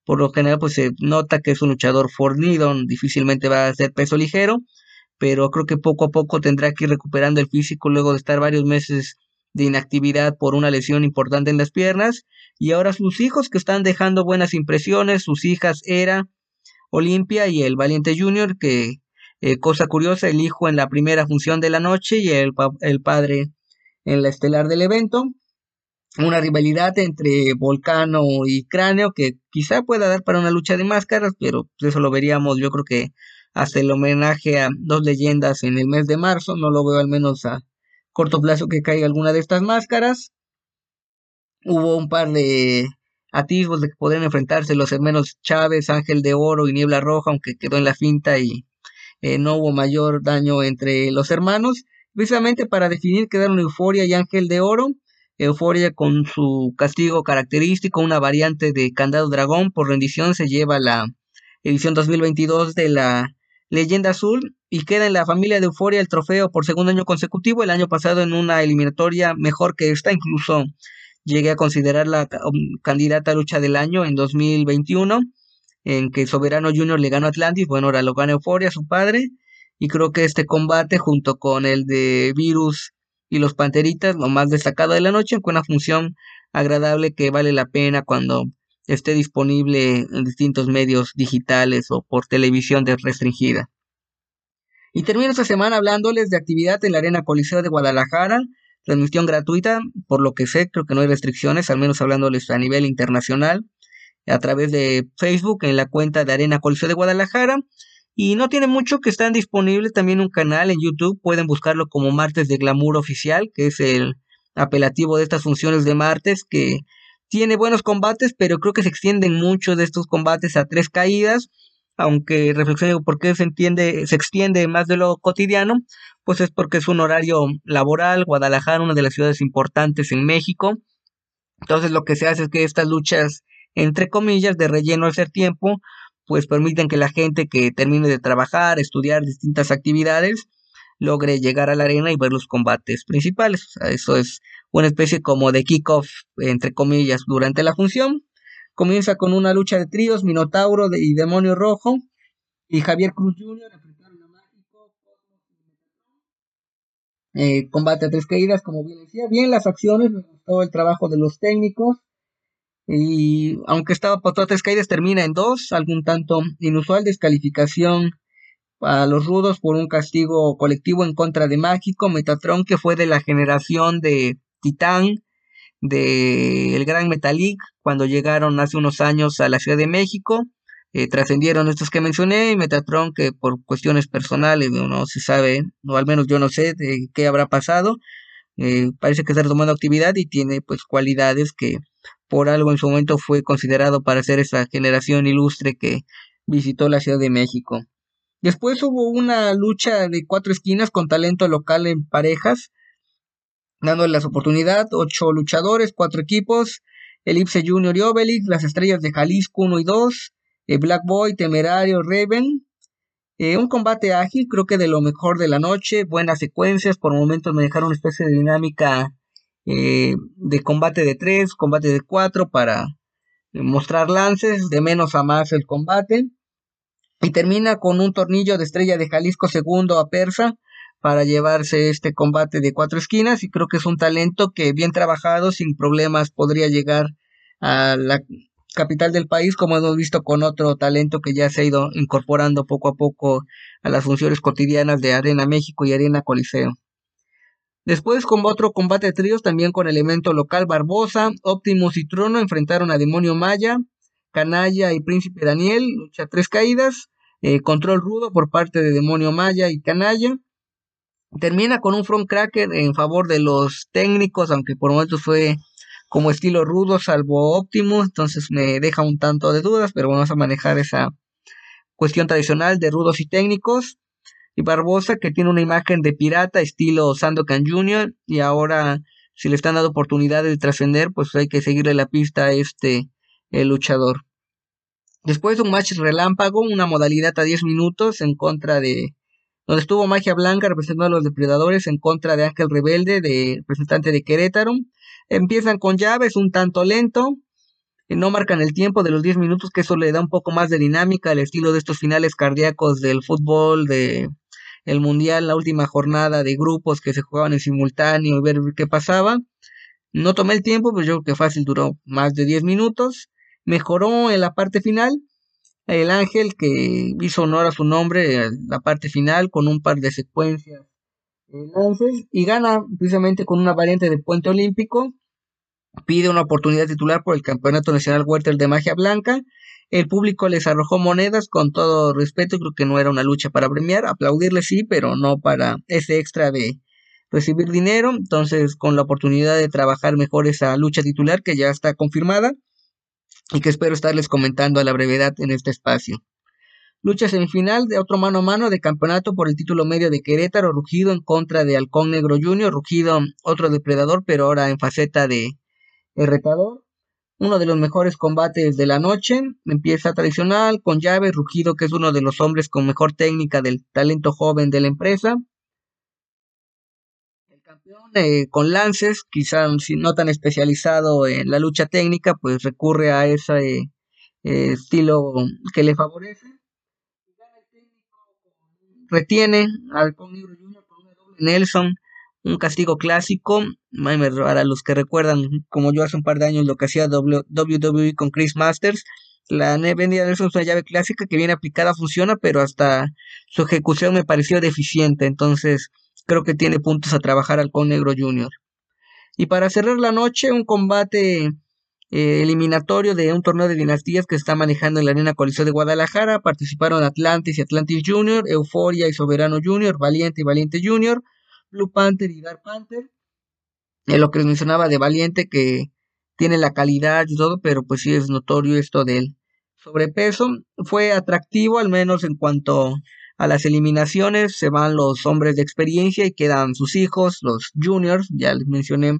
Por lo general, pues se nota que es un luchador fornido, difícilmente va a ser peso ligero, pero creo que poco a poco tendrá que ir recuperando el físico luego de estar varios meses de inactividad por una lesión importante en las piernas. Y ahora sus hijos que están dejando buenas impresiones, sus hijas Era, Olimpia y el Valiente Junior, que eh, cosa curiosa, el hijo en la primera función de la noche y el, el padre en la estelar del evento. Una rivalidad entre Volcano y Cráneo que quizá pueda dar para una lucha de máscaras, pero eso lo veríamos yo creo que hasta el homenaje a dos leyendas en el mes de marzo. No lo veo al menos a corto plazo que caiga alguna de estas máscaras. Hubo un par de atisbos de que podrían enfrentarse los hermanos Chávez, Ángel de Oro y Niebla Roja, aunque quedó en la finta y eh, no hubo mayor daño entre los hermanos. Precisamente para definir quedaron Euforia y Ángel de Oro. Euforia con su castigo característico, una variante de Candado Dragón por rendición, se lleva la edición 2022 de la Leyenda Azul y queda en la familia de Euforia el trofeo por segundo año consecutivo. El año pasado en una eliminatoria mejor que esta, incluso llegué a considerarla um, candidata a lucha del año en 2021 en que Soberano Junior le ganó a Atlantis, bueno, ahora lo gana Euforia, su padre, y creo que este combate junto con el de Virus y los Panteritas, lo más destacado de la noche, con una función agradable que vale la pena cuando esté disponible en distintos medios digitales o por televisión restringida. Y termino esta semana hablándoles de actividad en la Arena Coliseo de Guadalajara, transmisión gratuita, por lo que sé, creo que no hay restricciones, al menos hablándoles a nivel internacional a través de Facebook en la cuenta de Arena Coliseo de Guadalajara. Y no tiene mucho que están disponibles también un canal en YouTube. Pueden buscarlo como Martes de Glamour Oficial, que es el apelativo de estas funciones de martes, que tiene buenos combates, pero creo que se extienden mucho de estos combates a tres caídas. Aunque reflexiono por qué se entiende, se extiende más de lo cotidiano, pues es porque es un horario laboral. Guadalajara, una de las ciudades importantes en México. Entonces lo que se hace es que estas luchas entre comillas, de relleno al ser tiempo, pues permiten que la gente que termine de trabajar, estudiar distintas actividades, logre llegar a la arena y ver los combates principales. eso es una especie como de kickoff, entre comillas, durante la función. Comienza con una lucha de tríos, Minotauro y Demonio Rojo, y Javier Cruz Jr. eh, combate a tres caídas, como bien decía. Bien las acciones, me gustó el trabajo de los técnicos. Y aunque estaba por todas caídas, termina en dos, algún tanto inusual descalificación a los rudos por un castigo colectivo en contra de Mágico, Metatron, que fue de la generación de Titán, de el Gran Metalik, cuando llegaron hace unos años a la Ciudad de México. Eh, trascendieron estos que mencioné y Metatron que por cuestiones personales no se sabe, o al menos yo no sé de qué habrá pasado, eh, parece que está retomando actividad y tiene pues cualidades que por algo en su momento fue considerado para ser esa generación ilustre que visitó la Ciudad de México. Después hubo una lucha de cuatro esquinas con talento local en parejas, dándole las oportunidades, ocho luchadores, cuatro equipos, Elipse Junior y Obelix, las estrellas de Jalisco 1 y 2, eh, Black Boy, Temerario, Raven. Eh, un combate ágil, creo que de lo mejor de la noche, buenas secuencias, por momentos me dejaron una especie de dinámica eh, de combate de tres, combate de cuatro para mostrar lances de menos a más el combate. Y termina con un tornillo de estrella de Jalisco segundo a Persa para llevarse este combate de cuatro esquinas y creo que es un talento que bien trabajado sin problemas podría llegar a la capital del país como hemos visto con otro talento que ya se ha ido incorporando poco a poco a las funciones cotidianas de Arena México y Arena Coliseo. Después, con otro combate de tríos, también con elemento local, Barbosa, Optimus y Trono enfrentaron a Demonio Maya, Canalla y Príncipe Daniel, lucha tres caídas, eh, control rudo por parte de Demonio Maya y Canalla. Termina con un front cracker en favor de los técnicos, aunque por momentos fue como estilo rudo, salvo óptimo, entonces me deja un tanto de dudas, pero vamos a manejar esa cuestión tradicional de rudos y técnicos. Y Barbosa, que tiene una imagen de pirata, estilo Sandokan Jr., y ahora, si le están dando oportunidades de trascender, pues hay que seguirle la pista a este el luchador. Después de un match relámpago, una modalidad a 10 minutos en contra de. donde estuvo Magia Blanca representando a los depredadores en contra de Ángel Rebelde, de representante de Querétaro. Empiezan con llaves un tanto lento, no marcan el tiempo de los 10 minutos, que eso le da un poco más de dinámica al estilo de estos finales cardíacos del fútbol, de el mundial, la última jornada de grupos que se jugaban en simultáneo y ver qué pasaba. No tomé el tiempo, pues yo creo que fácil duró más de 10 minutos mejoró en la parte final. El ángel que hizo honor a su nombre en la parte final con un par de secuencias y gana precisamente con una variante de puente olímpico. Pide una oportunidad titular por el Campeonato Nacional Welter de Magia Blanca. El público les arrojó monedas con todo respeto, creo que no era una lucha para premiar, aplaudirle sí, pero no para ese extra de recibir dinero. Entonces, con la oportunidad de trabajar mejor esa lucha titular que ya está confirmada, y que espero estarles comentando a la brevedad en este espacio. Lucha semifinal de otro mano a mano de campeonato por el título medio de Querétaro, Rugido en contra de Halcón Negro Junior, Rugido otro depredador, pero ahora en faceta de retador. Uno de los mejores combates de la noche, empieza tradicional con llave, Rugido que es uno de los hombres con mejor técnica del talento joven de la empresa, eh, con lances, quizá no tan especializado en la lucha técnica, pues recurre a ese eh, estilo que le favorece. Retiene al Nelson, un castigo clásico. Para los que recuerdan, como yo hace un par de años, lo que hacía WWE con Chris Masters, la vendida Nelson es una llave clásica que viene aplicada, funciona, pero hasta su ejecución me pareció deficiente. Entonces, creo que tiene puntos a trabajar al Con Negro Jr. Y para cerrar la noche, un combate eh, eliminatorio de un torneo de dinastías que está manejando en la Arena Coliseo de Guadalajara. Participaron Atlantis y Atlantis Jr., Euforia y Soberano Jr., Valiente y Valiente Jr., Blue Panther y Dark Panther. Es lo que les mencionaba de Valiente, que tiene la calidad y todo, pero pues sí es notorio esto del sobrepeso. Fue atractivo, al menos en cuanto a las eliminaciones se van los hombres de experiencia y quedan sus hijos, los juniors, ya les mencioné.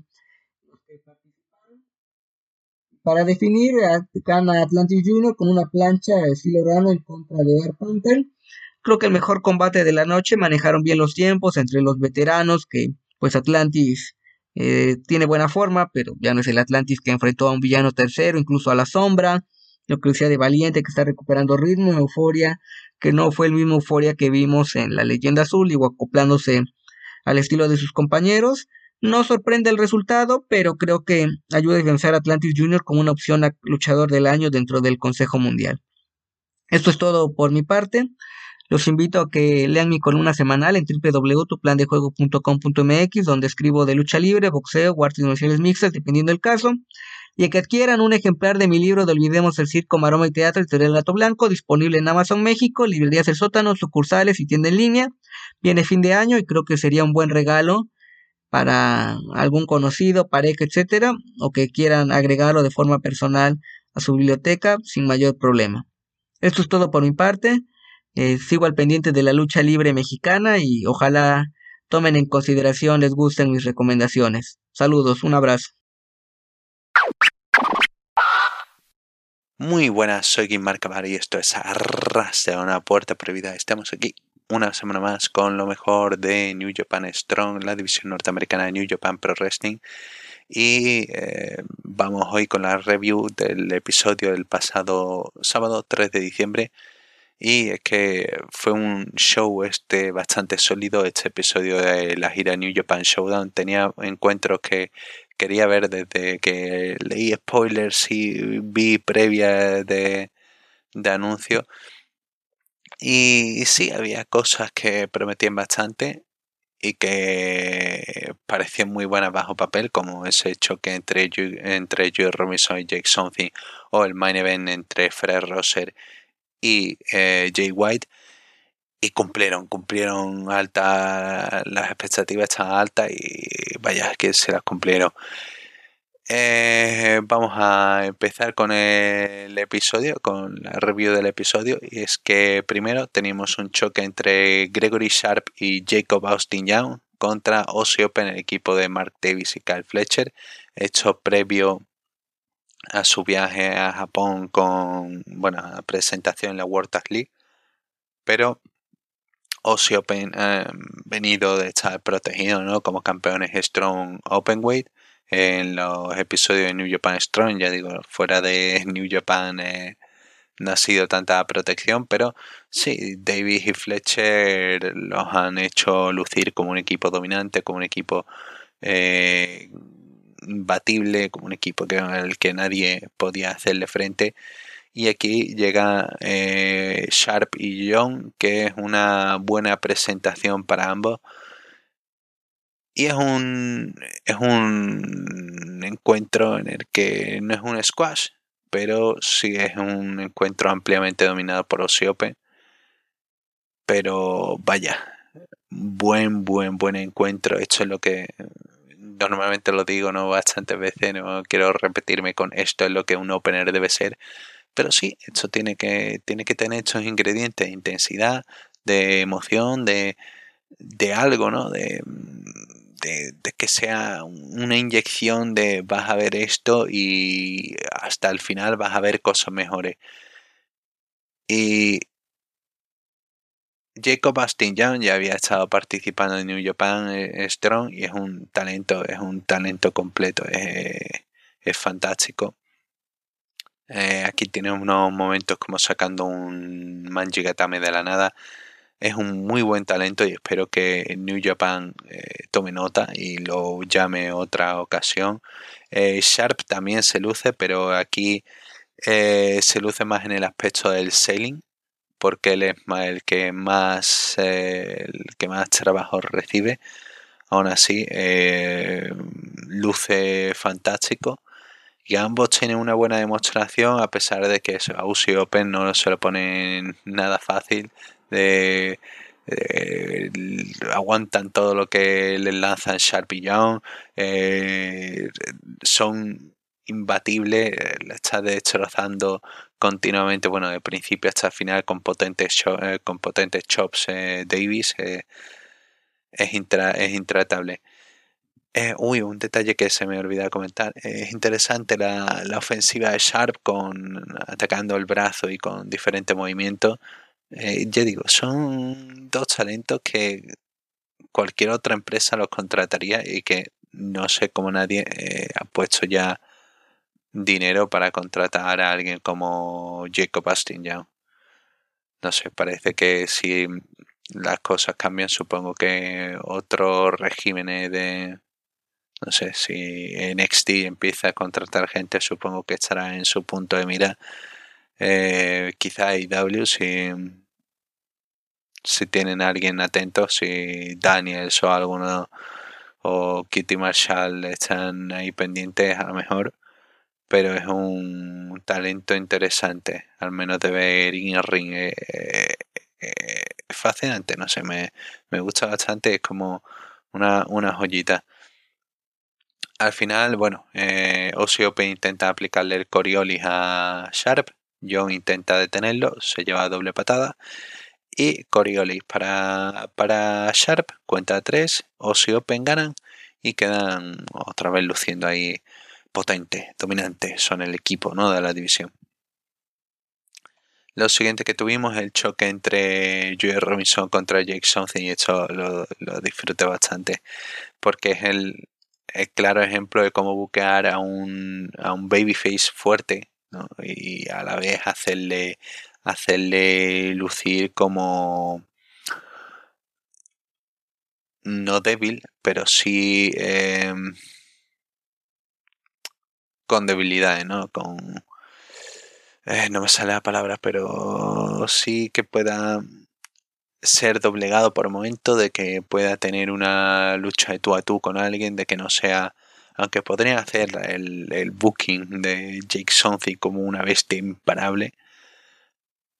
Para definir, gana Atlantis Junior con una plancha de estilo rano en contra de Dark Panther. Creo que el mejor combate de la noche, manejaron bien los tiempos entre los veteranos, que pues Atlantis eh, tiene buena forma, pero ya no es el Atlantis que enfrentó a un villano tercero, incluso a la sombra. Lo que decía de Valiente, que está recuperando ritmo, euforia, que no fue el mismo euforia que vimos en la leyenda azul, y acoplándose al estilo de sus compañeros. No sorprende el resultado, pero creo que ayuda a vencer a Atlantis Junior como una opción luchador del año dentro del Consejo Mundial. Esto es todo por mi parte. Los invito a que lean mi columna semanal en www.tuplandejuego.com.mx, donde escribo de lucha libre, boxeo o artes marciales mixtas, dependiendo del caso y a que adquieran un ejemplar de mi libro de Olvidemos el Circo, Maroma y Teatro, Historia del Gato Blanco, disponible en Amazon México, librerías El Sótano, sucursales y tienda en línea. Viene fin de año y creo que sería un buen regalo para algún conocido, pareja, etcétera, o que quieran agregarlo de forma personal a su biblioteca sin mayor problema. Esto es todo por mi parte. Eh, sigo al pendiente de la lucha libre mexicana y ojalá tomen en consideración, les gusten mis recomendaciones. Saludos, un abrazo. Muy buenas, soy Kim Marcamar y esto es Arras de una puerta prohibida. Estamos aquí una semana más con lo mejor de New Japan Strong, la división norteamericana de New Japan Pro Wrestling. Y eh, vamos hoy con la review del episodio del pasado sábado 3 de diciembre. Y es que fue un show este bastante sólido, este episodio de la gira New Japan Showdown. Tenía encuentros que quería ver desde que leí spoilers y vi previa de, de anuncio. Y sí, había cosas que prometían bastante y que parecían muy buenas bajo papel, como ese choque entre, entre Joey Robinson y Jake Something o el main event entre Fred Rosser y eh, Jay White y cumplieron, cumplieron alta, las expectativas estaban altas y vaya que se las cumplieron. Eh, vamos a empezar con el episodio, con la review del episodio. Y es que primero teníamos un choque entre Gregory Sharp y Jacob Austin Young contra Aussie Open, el equipo de Mark Davis y Kyle Fletcher, hecho previo a su viaje a Japón con bueno, presentación en la World Tag League. Pero Aussie Open ha venido de estar protegido ¿no? como campeones Strong Openweight en los episodios de New Japan Strong. Ya digo, fuera de New Japan eh, no ha sido tanta protección, pero sí, Davis y Fletcher los han hecho lucir como un equipo dominante, como un equipo eh, batible, como un equipo que, al que nadie podía hacerle frente. Y aquí llega eh, Sharp y Young, que es una buena presentación para ambos. Y es un, es un encuentro en el que no es un squash, pero sí es un encuentro ampliamente dominado por Osiope. Pero vaya, buen, buen, buen encuentro. Esto es lo que normalmente lo digo no bastantes veces, no quiero repetirme con esto es lo que un opener debe ser. Pero sí, esto tiene que, tiene que tener estos ingredientes de intensidad, de emoción, de, de algo, ¿no? De, de, que sea una inyección de vas a ver esto y hasta el final vas a ver cosas mejores. Y Jacob Austin Young ya había estado participando en New Japan eh, Strong y es un talento, es un talento completo, es, fantástico. Eh, aquí tiene unos momentos como sacando un Manjigatame de la nada es un muy buen talento y espero que New Japan eh, tome nota y lo llame otra ocasión. Eh, Sharp también se luce, pero aquí eh, se luce más en el aspecto del sailing, porque él es el que más el que más trabajo recibe. Aún así, luce fantástico. Y ambos tienen una buena demostración, a pesar de que a UCI Open no se lo ponen nada fácil aguantan todo lo que les lanzan Sharp y Young, eh, son imbatibles, le está destrozando continuamente, bueno, de principio hasta el final con potentes, eh, con potentes chops eh, Davis, es, es intratable. uy, un detalle que se me olvidó comentar. Es interesante la, la, ofensiva de Sharp con atacando el brazo y con diferentes movimientos. Eh, ya digo, son dos talentos que cualquier otra empresa los contrataría y que no sé cómo nadie eh, ha puesto ya dinero para contratar a alguien como Jacob Astin Young. No sé, parece que si las cosas cambian, supongo que otros regímenes de. No sé, si NXT empieza a contratar gente, supongo que estará en su punto de mira eh, quizá IW si, si tienen a alguien atento, si Daniels o alguno o Kitty Marshall están ahí pendientes a lo mejor, pero es un talento interesante, al menos de ver el ring. Eh, eh, fascinante, no sé, me, me, gusta bastante, es como una, una joyita. Al final, bueno, eh, Open intenta aplicarle el Coriolis a Sharp, John intenta detenerlo, se lleva doble patada. Y Coriolis para, para Sharp, cuenta 3, Ozzy Open ganan y quedan otra vez luciendo ahí potente, dominante, son el equipo ¿no? de la división. Lo siguiente que tuvimos el choque entre Joey Robinson contra Jake Something y esto lo, disfruté bastante porque es el, el, claro ejemplo de cómo buquear a un, a un babyface fuerte y a la vez hacerle, hacerle lucir como no débil, pero sí em, con debilidades, ¿no? Con eh, no me sale la palabra, pero sí que pueda ser doblegado por momento, de que pueda tener una lucha de tú a tú con alguien, de que no sea aunque podrían hacer el, booking de Jake Sonzi como una bestia imparable.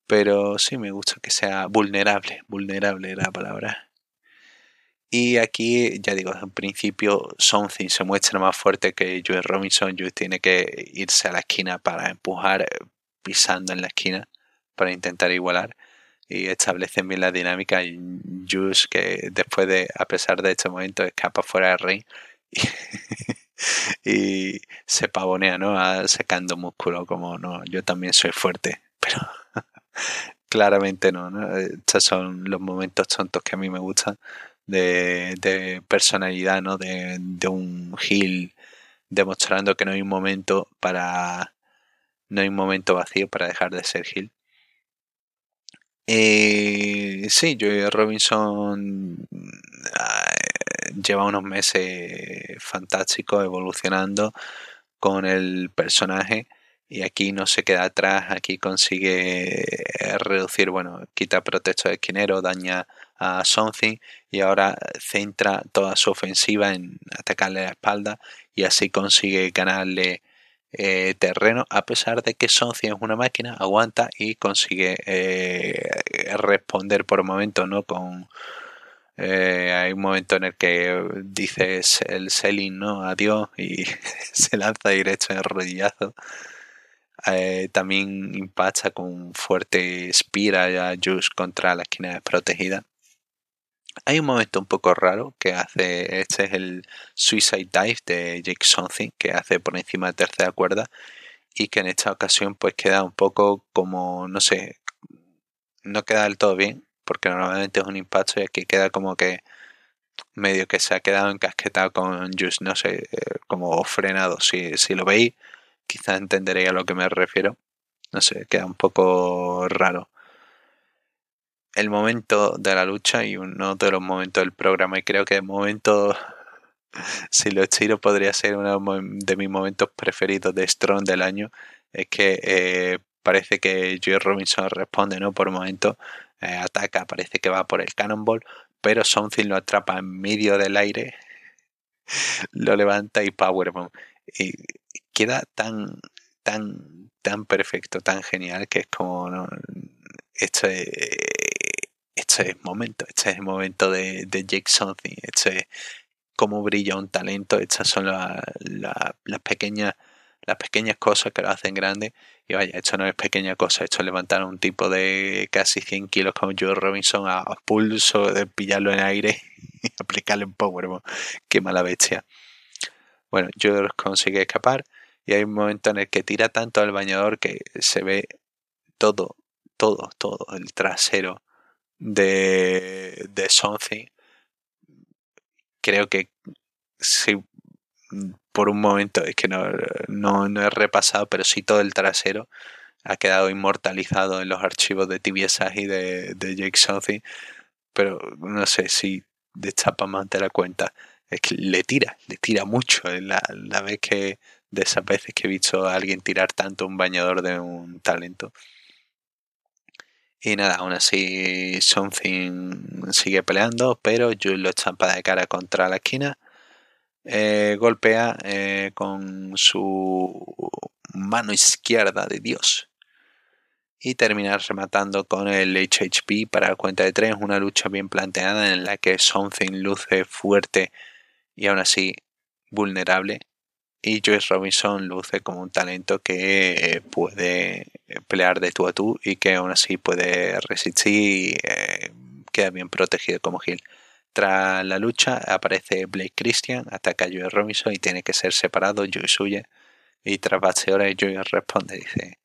Pero sí me gusta que sea vulnerable, vulnerable la palabra. Y aquí, ya digo, en principio Something se muestra más fuerte que Joe Robinson. Joe tiene que irse a la esquina para empujar eh, pisando en la esquina para intentar igualar y establecen bien la dinámica Juice que después de, a pesar de este momento, escapa fuera del ring y, se pavonea, ¿no? sacando músculo como, no, yo también soy fuerte, pero claramente no, ¿no? Estos son los momentos tontos que a mí me gustan de, personalidad, ¿no? De, de un heel demostrando que no hay un momento para no hay un momento vacío para dejar de ser heel eh, sí, Joey Robinson ah, lleva unos meses fantásticos evolucionando con el personaje y aquí no se queda atrás, aquí consigue reducir, bueno, quita protecto de esquinero, daña a Something y ahora centra toda su ofensiva en atacarle la espalda y así consigue ganarle eh, terreno, a pesar de que Soncia es una máquina, aguanta y consigue eh, responder por momentos, ¿no? Con eh, hay un momento en el que dices el selling, ¿no? Adiós y se lanza directo en el rodillazo. también impacta con fuerte espira a Juice contra la esquina desprotegida. Hay un momento un poco raro que hace, este es el Suicide Dive de Jake Something, que hace por encima de tercera cuerda y que en esta ocasión pues queda un poco como, no sé, no queda del todo bien, porque normalmente es un impacto y aquí queda como que medio que se ha quedado encasquetado con Just, no sé, eh, como frenado. Si, si lo veis, quizás entenderéis a lo que me refiero. No sé, queda un poco raro el momento de la lucha y uno de los momentos del programa. Y creo que el momento, si lo estiro, podría ser uno de mis momentos preferidos de Strong del año. Es que eh, parece que Joey Robinson responde, ¿no? Por momento eh, ataca, parece que va por el cannonball, pero Something lo atrapa en medio del aire, lo levanta y powerbomb. Y queda tan, tan, tan perfecto, tan genial que es como. Esto es, este es el momento, este es el momento de, de Jake Something, este es cómo brilla un talento, estas son las pequeñas las pequeñas cosas que lo hacen grande y vaya, esto no es pequeña cosa, esto es levantar a un tipo de casi 100 kilos como Joe Robinson a, pulso, de pillarlo en aire y aplicarle un powerbomb, qué mala bestia. Bueno, Joe consigue escapar y hay un momento en el que tira tanto al bañador que se ve todo, todo, todo, el trasero de, de Something, creo que si por un momento, es que no, no, no, he repasado, pero sí todo el trasero ha quedado inmortalizado en los archivos de TBS y de, de Jake Something, pero no sé si de chapa más te la cuenta. Es que le tira, le tira mucho. La, la vez que de esas veces que he visto a alguien tirar tanto un bañador de un talento. Y nada, aún así Something sigue peleando, pero Jules lo estampa de cara contra la esquina. Eh, golpea eh, con su mano izquierda de Dios. Y termina rematando con el HHP para cuenta de tres. Una lucha bien planteada en la que Something luce fuerte y aún así vulnerable y Joyce Robinson luce como un talento que puede pelear de tú a tú y que aún así puede resistir y eh, queda bien protegido como Hill. Tras la lucha aparece Blake Christian, ataca a Joyce Robinson y tiene que ser separado, Joyce huye y tras base hora Joyce responde, dice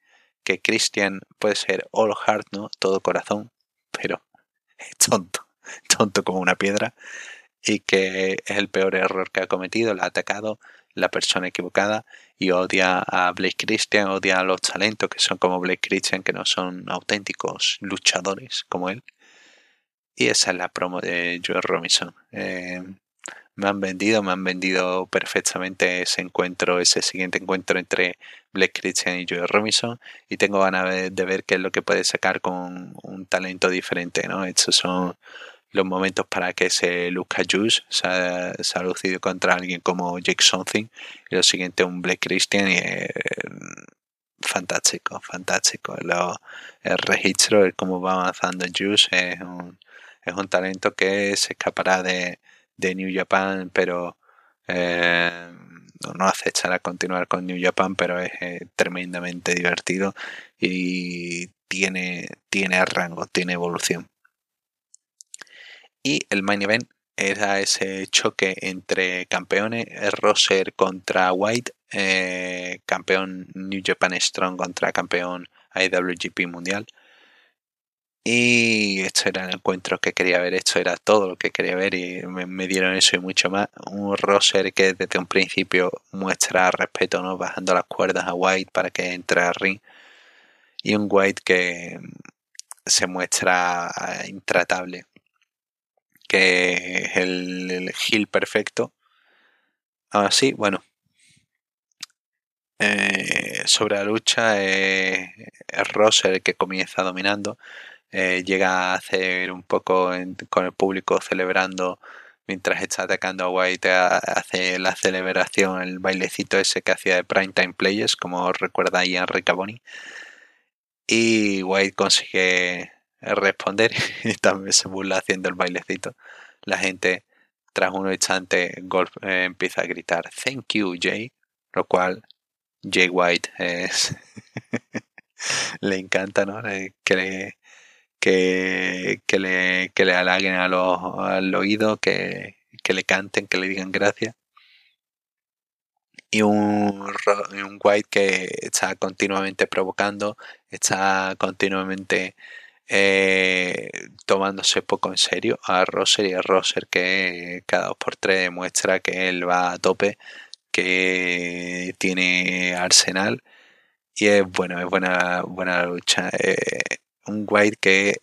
que Christian puede ser all heart, ¿no? Todo corazón, pero es tonto, tonto como una piedra y que es el peor error que ha cometido, la ha atacado la persona equivocada y odia a Blake Christian, odia a los talentos que son como Blake Christian, que no son auténticos luchadores como él. Y esa es la promo de Joe Robinson. Eh, me han vendido, me han vendido perfectamente ese encuentro, ese siguiente encuentro entre Blake Christian y Joe Robinson. Y tengo ganas de, ver qué es lo que puede sacar con un talento diferente, ¿no? Estos son los momentos para que se luzca Juice se ha, lucido contra alguien como Jake Something y lo siguiente un Blake Christian y fantástico fantástico el registro el cómo va avanzando Juice es, es un talento que se escapará de, de New Japan, pero eh, no acechará continuar con New Japan, pero es eh, tremendamente divertido y tiene, tiene rango, tiene evolución. Y el main event era ese choque entre campeones, Roser contra White, eh, campeón New Japan Strong contra campeón IWGP Mundial. Y esto era el encuentro que quería ver, esto era todo lo que quería ver y me, dieron eso y mucho más. Un Roser que desde un principio muestra respeto, ¿no? bajando las cuerdas a White para que entre al ring. Y un White que se muestra intratable, que es el, el perfecto. Así, bueno, eh, sobre la lucha es Roser el que comienza dominando eh, llega a hacer un poco con el público celebrando mientras está atacando a White, hace la celebración, el bailecito ese que hacía de Primetime Players, como recuerda Ian Riccaboni. Y White consigue responder y también se burla haciendo el bailecito. La gente, tras un instante, Golf eh, empieza a gritar Thank you, Jay, lo cual Jay White es le encanta, ¿no? Que le, que, que, le, que le halaguen a los, al oído, que, que le canten, que le digan gracias. Y un, un White que está continuamente provocando, está continuamente eh, tomándose poco en serio a Roser y a Roser que cada dos por tres demuestra que él va a tope, que tiene arsenal y es bueno, es buena, buena lucha. Eh, un White que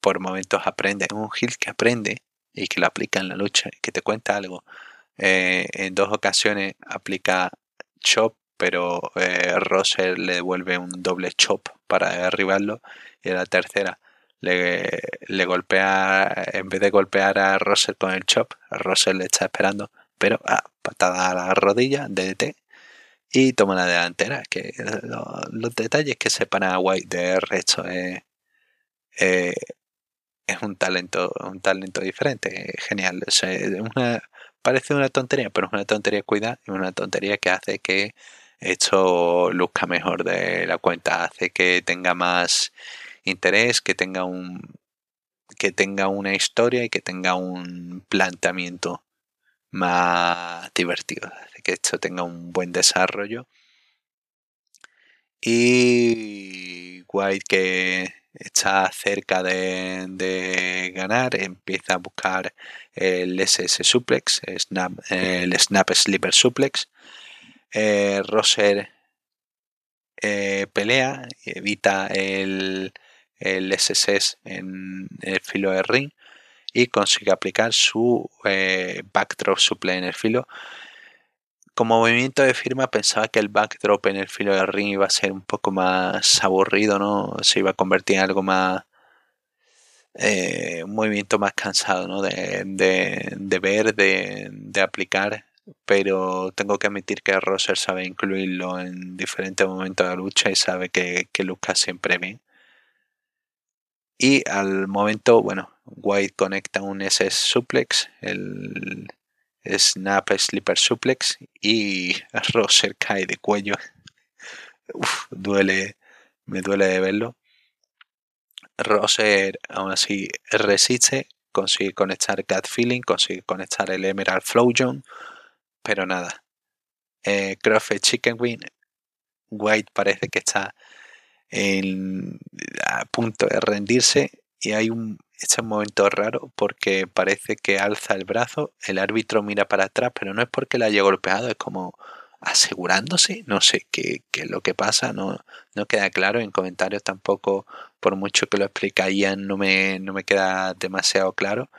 por momentos aprende, un Hill que aprende y que lo aplica en la lucha, que te cuenta algo. Eh, en dos ocasiones aplica chop, pero eh, le devuelve un doble chop para derribarlo. Y en la tercera le, le golpea, en vez de golpear a Russell con el chop, a le está esperando, pero ah, patada a la rodilla, DDT, y toma la delantera. Que los detalles que separan a White del resto es, eh, es un talento, un talento diferente, genial. parece una tontería, pero es una tontería cuidada y una tontería que hace que esto luzca mejor de la cuenta, hace que tenga más interés, que tenga un que tenga una historia y que tenga un planteamiento más divertido, hace que esto tenga un buen desarrollo. Y White que está cerca de, ganar, empieza a buscar el SS suplex, snap, el snap sleeper suplex. Eh, Roser eh, pelea evita el, el en el filo de ring y consigue aplicar su eh, backdrop suplex en el filo como movimiento de firma pensaba que el backdrop en el filo del ring iba a ser un poco más aburrido, ¿no? Se iba a convertir en algo más... Eh, un movimiento más cansado, ¿no? De, de, ver, de, de, aplicar. Pero tengo que admitir que Roser sabe incluirlo en diferentes momentos de lucha y sabe que, que luzca siempre bien. Y al momento, bueno, White conecta un SS suplex, el, Snap Slipper Suplex y Roser cae de cuello. duele, me duele de verlo. Roser aún así resiste, consigue conectar Cat Feeling, consigue conectar el Emerald Flow Zone, pero nada. Eh, Chicken Wing, White parece que está en, a punto de rendirse y hay un, este momento raro porque parece que alza el brazo, el árbitro mira para atrás, pero no es porque le haya golpeado, es como asegurándose, no sé qué, es lo que pasa, no, no queda claro, en comentarios tampoco, por mucho que lo explicarían, no me, no me queda demasiado claro,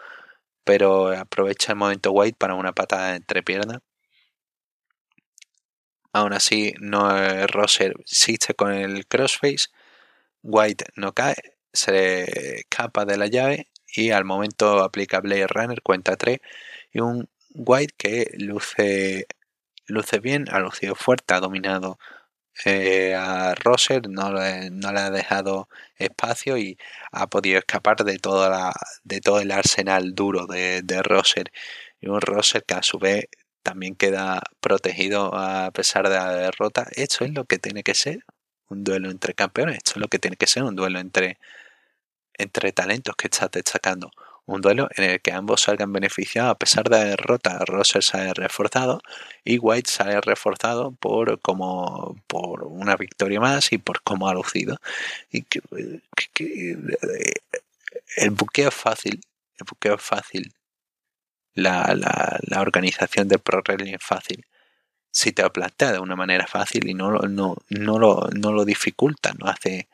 pero aprovecha el momento White para una patada entre piernas. Aún así, no Roser existe con el crossface, White no cae, se escapa de la llave y al momento aplica Blade Runner, cuenta 3 y un White que luce, luce bien, ha lucido fuerte, ha dominado eh, a Roser, no, no le ha dejado espacio y ha podido escapar de, la, de todo el arsenal duro de, de Roser. Y un Roser que a su vez también queda protegido a pesar de la derrota. Esto es lo que tiene que ser un duelo entre campeones. Esto es lo que tiene que ser un duelo entre, entre talentos que estás destacando. Un duelo en el que ambos salgan beneficiados a pesar de la derrota. Roser sale reforzado y White sale reforzado por como por una victoria más y por cómo ha lucido. Que- el buqueo es fácil, el buqueo es fácil. La, la, organización del Pro Wrestling es fácil. Si te lo plantea de una manera fácil y no, no, no, lo, no lo dificulta, no hace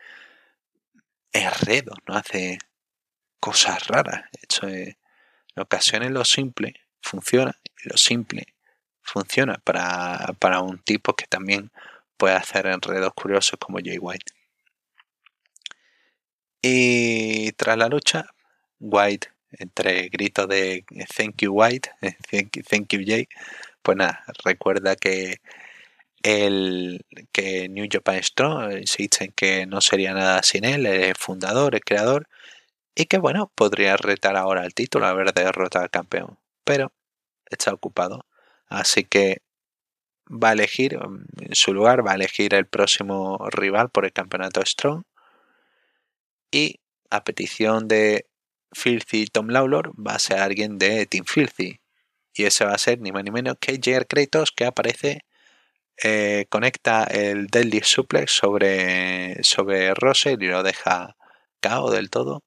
enredos, no hace cosas raras. Es, en ocasiones lo simple funciona lo simple funciona para, para un tipo que también puede hacer enredos curiosos como Jay White. Y tras la lucha, White, entre gritos de Thank you White, Thank you, thank you Jay, pues nada, recuerda que el que New Japan Strong insiste en que no sería nada sin él, el fundador, el creador, y que bueno, podría retar ahora el título, haber derrotado al campeón, pero está ocupado, así que va a elegir mm, en su lugar, va a elegir el próximo rival por el campeonato Strong. Y a petición de Filthy Tom Lawlor va a ser alguien de Team Filthy y ese va a ser ni más ni menos que J.R. Kratos que aparece eh, conecta el Deadly Suplex sobre, sobre y lo deja cao del todo.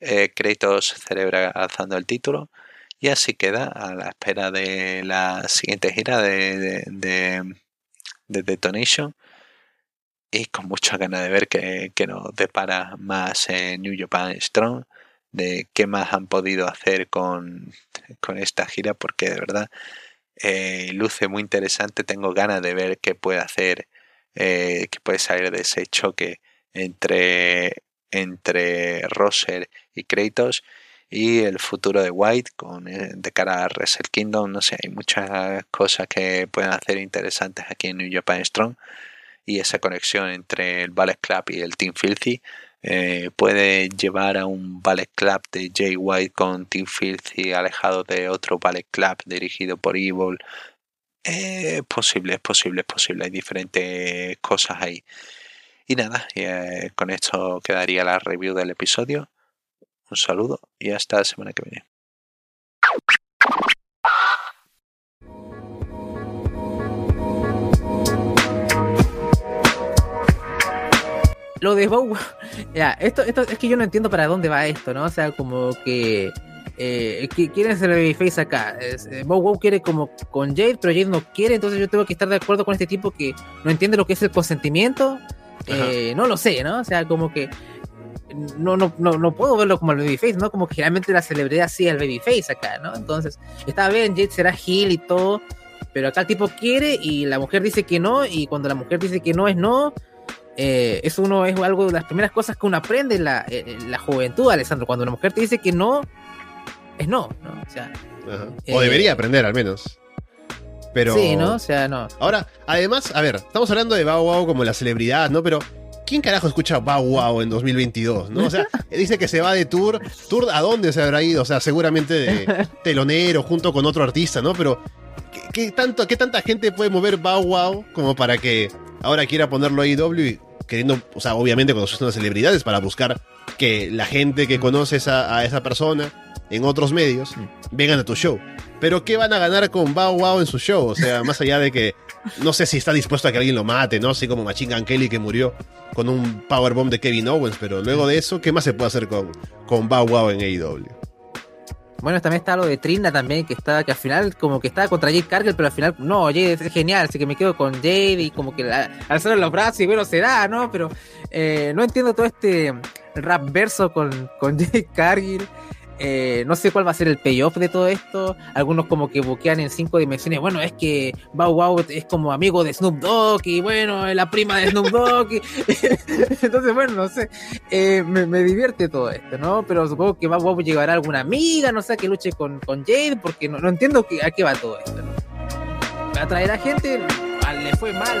Eh, Kratos celebra alzando el título y así queda a la espera de la siguiente gira de, de, de, de Detonation y con mucha ganas de ver que, que nos depara más New Japan Strong de qué más han podido hacer con, con esta gira porque de verdad eh, luce muy interesante. Tengo ganas de ver qué puede hacer, eh, qué puede salir de ese choque entre, entre Roser y Kratos y el futuro de White con, eh, de cara a Wrestle Kingdom. No sé, hay muchas cosas que pueden hacer interesantes aquí en New Japan Strong y esa conexión entre el Ballet Club y el Team Filthy eh, puede llevar a un ballet club de Jay White con Team Filthy alejado de otro ballet club dirigido por Evil. Es posible, es posible, es posible. Hay diferentes cosas ahí. Y nada, eh, con esto quedaría la review del episodio. Un saludo y hasta la semana que viene. Lo de Bow ya, esto, esto es que yo no entiendo para dónde va esto, ¿no? O sea, como que eh, qui- quieren ser babyface acá. Eh, Bow Wow quiere como con Jade, pero Jade no quiere, entonces yo tengo que estar de acuerdo con este tipo que no entiende lo que es el consentimiento. Eh, no lo sé, ¿no? O sea, como que no, no, no, no puedo verlo como el babyface, ¿no? Como que generalmente la celebridad sí es el babyface acá, ¿no? Entonces, está bien, Jade será heel y todo, pero acá el tipo quiere y la mujer dice que no, y cuando la mujer dice que no es no, eh, eso uno es algo de las primeras cosas que uno aprende en la, en la juventud, Alessandro. Cuando una mujer te dice que no, es no, ¿no? O sea, Ajá. Eh, O debería aprender al menos. Pero. sí, ¿no? O sea, no. Ahora, además, a ver, estamos hablando de Bow Wow como la celebridad, ¿no? Pero. ¿Quién carajo escucha Bow Wow en 2022? ¿no? O sea, dice que se va de tour. ¿Tour a dónde se habrá ido? O sea, seguramente de telonero junto con otro artista, ¿no? Pero, ¿qué, qué tanto, ¿qué tanta gente puede mover Bow Wow como para que ahora quiera ponerlo a IW y queriendo, o sea, obviamente conocer unas celebridades para buscar que la gente que conoce esa- a esa persona en otros medios vengan a tu show? Pero ¿qué van a ganar con Bow Wow en su show? O sea, más allá de que no sé si está dispuesto a que alguien lo mate, ¿no? Así como Machine Gun Kelly que murió con un powerbomb de Kevin Owens, pero luego de eso, ¿qué más se puede hacer con, con Bow Wow en AEW? Bueno, también está lo de Trina también, que está, que al final como que estaba contra Jade Cargill, pero al final, no, Jade es genial, así que me quedo con Jade y como que la- alzaron los brazos y bueno, se da, ¿no? Pero eh, no entiendo todo este rap verso con, con Jade Cargill. Eh, no sé cuál va a ser el payoff de todo esto. Algunos como que buquean en cinco dimensiones. Bueno, es que Bow Wow es como amigo de Snoop Dogg y bueno, es la prima de Snoop Dogg. Entonces, bueno, no sé. Eh, me, me divierte todo esto, ¿no? Pero supongo que Bow Wow llevará alguna amiga, no sé, que luche con, con Jade, porque no, no entiendo a qué va todo esto. ¿Va a traer a gente? Ah, Le fue mal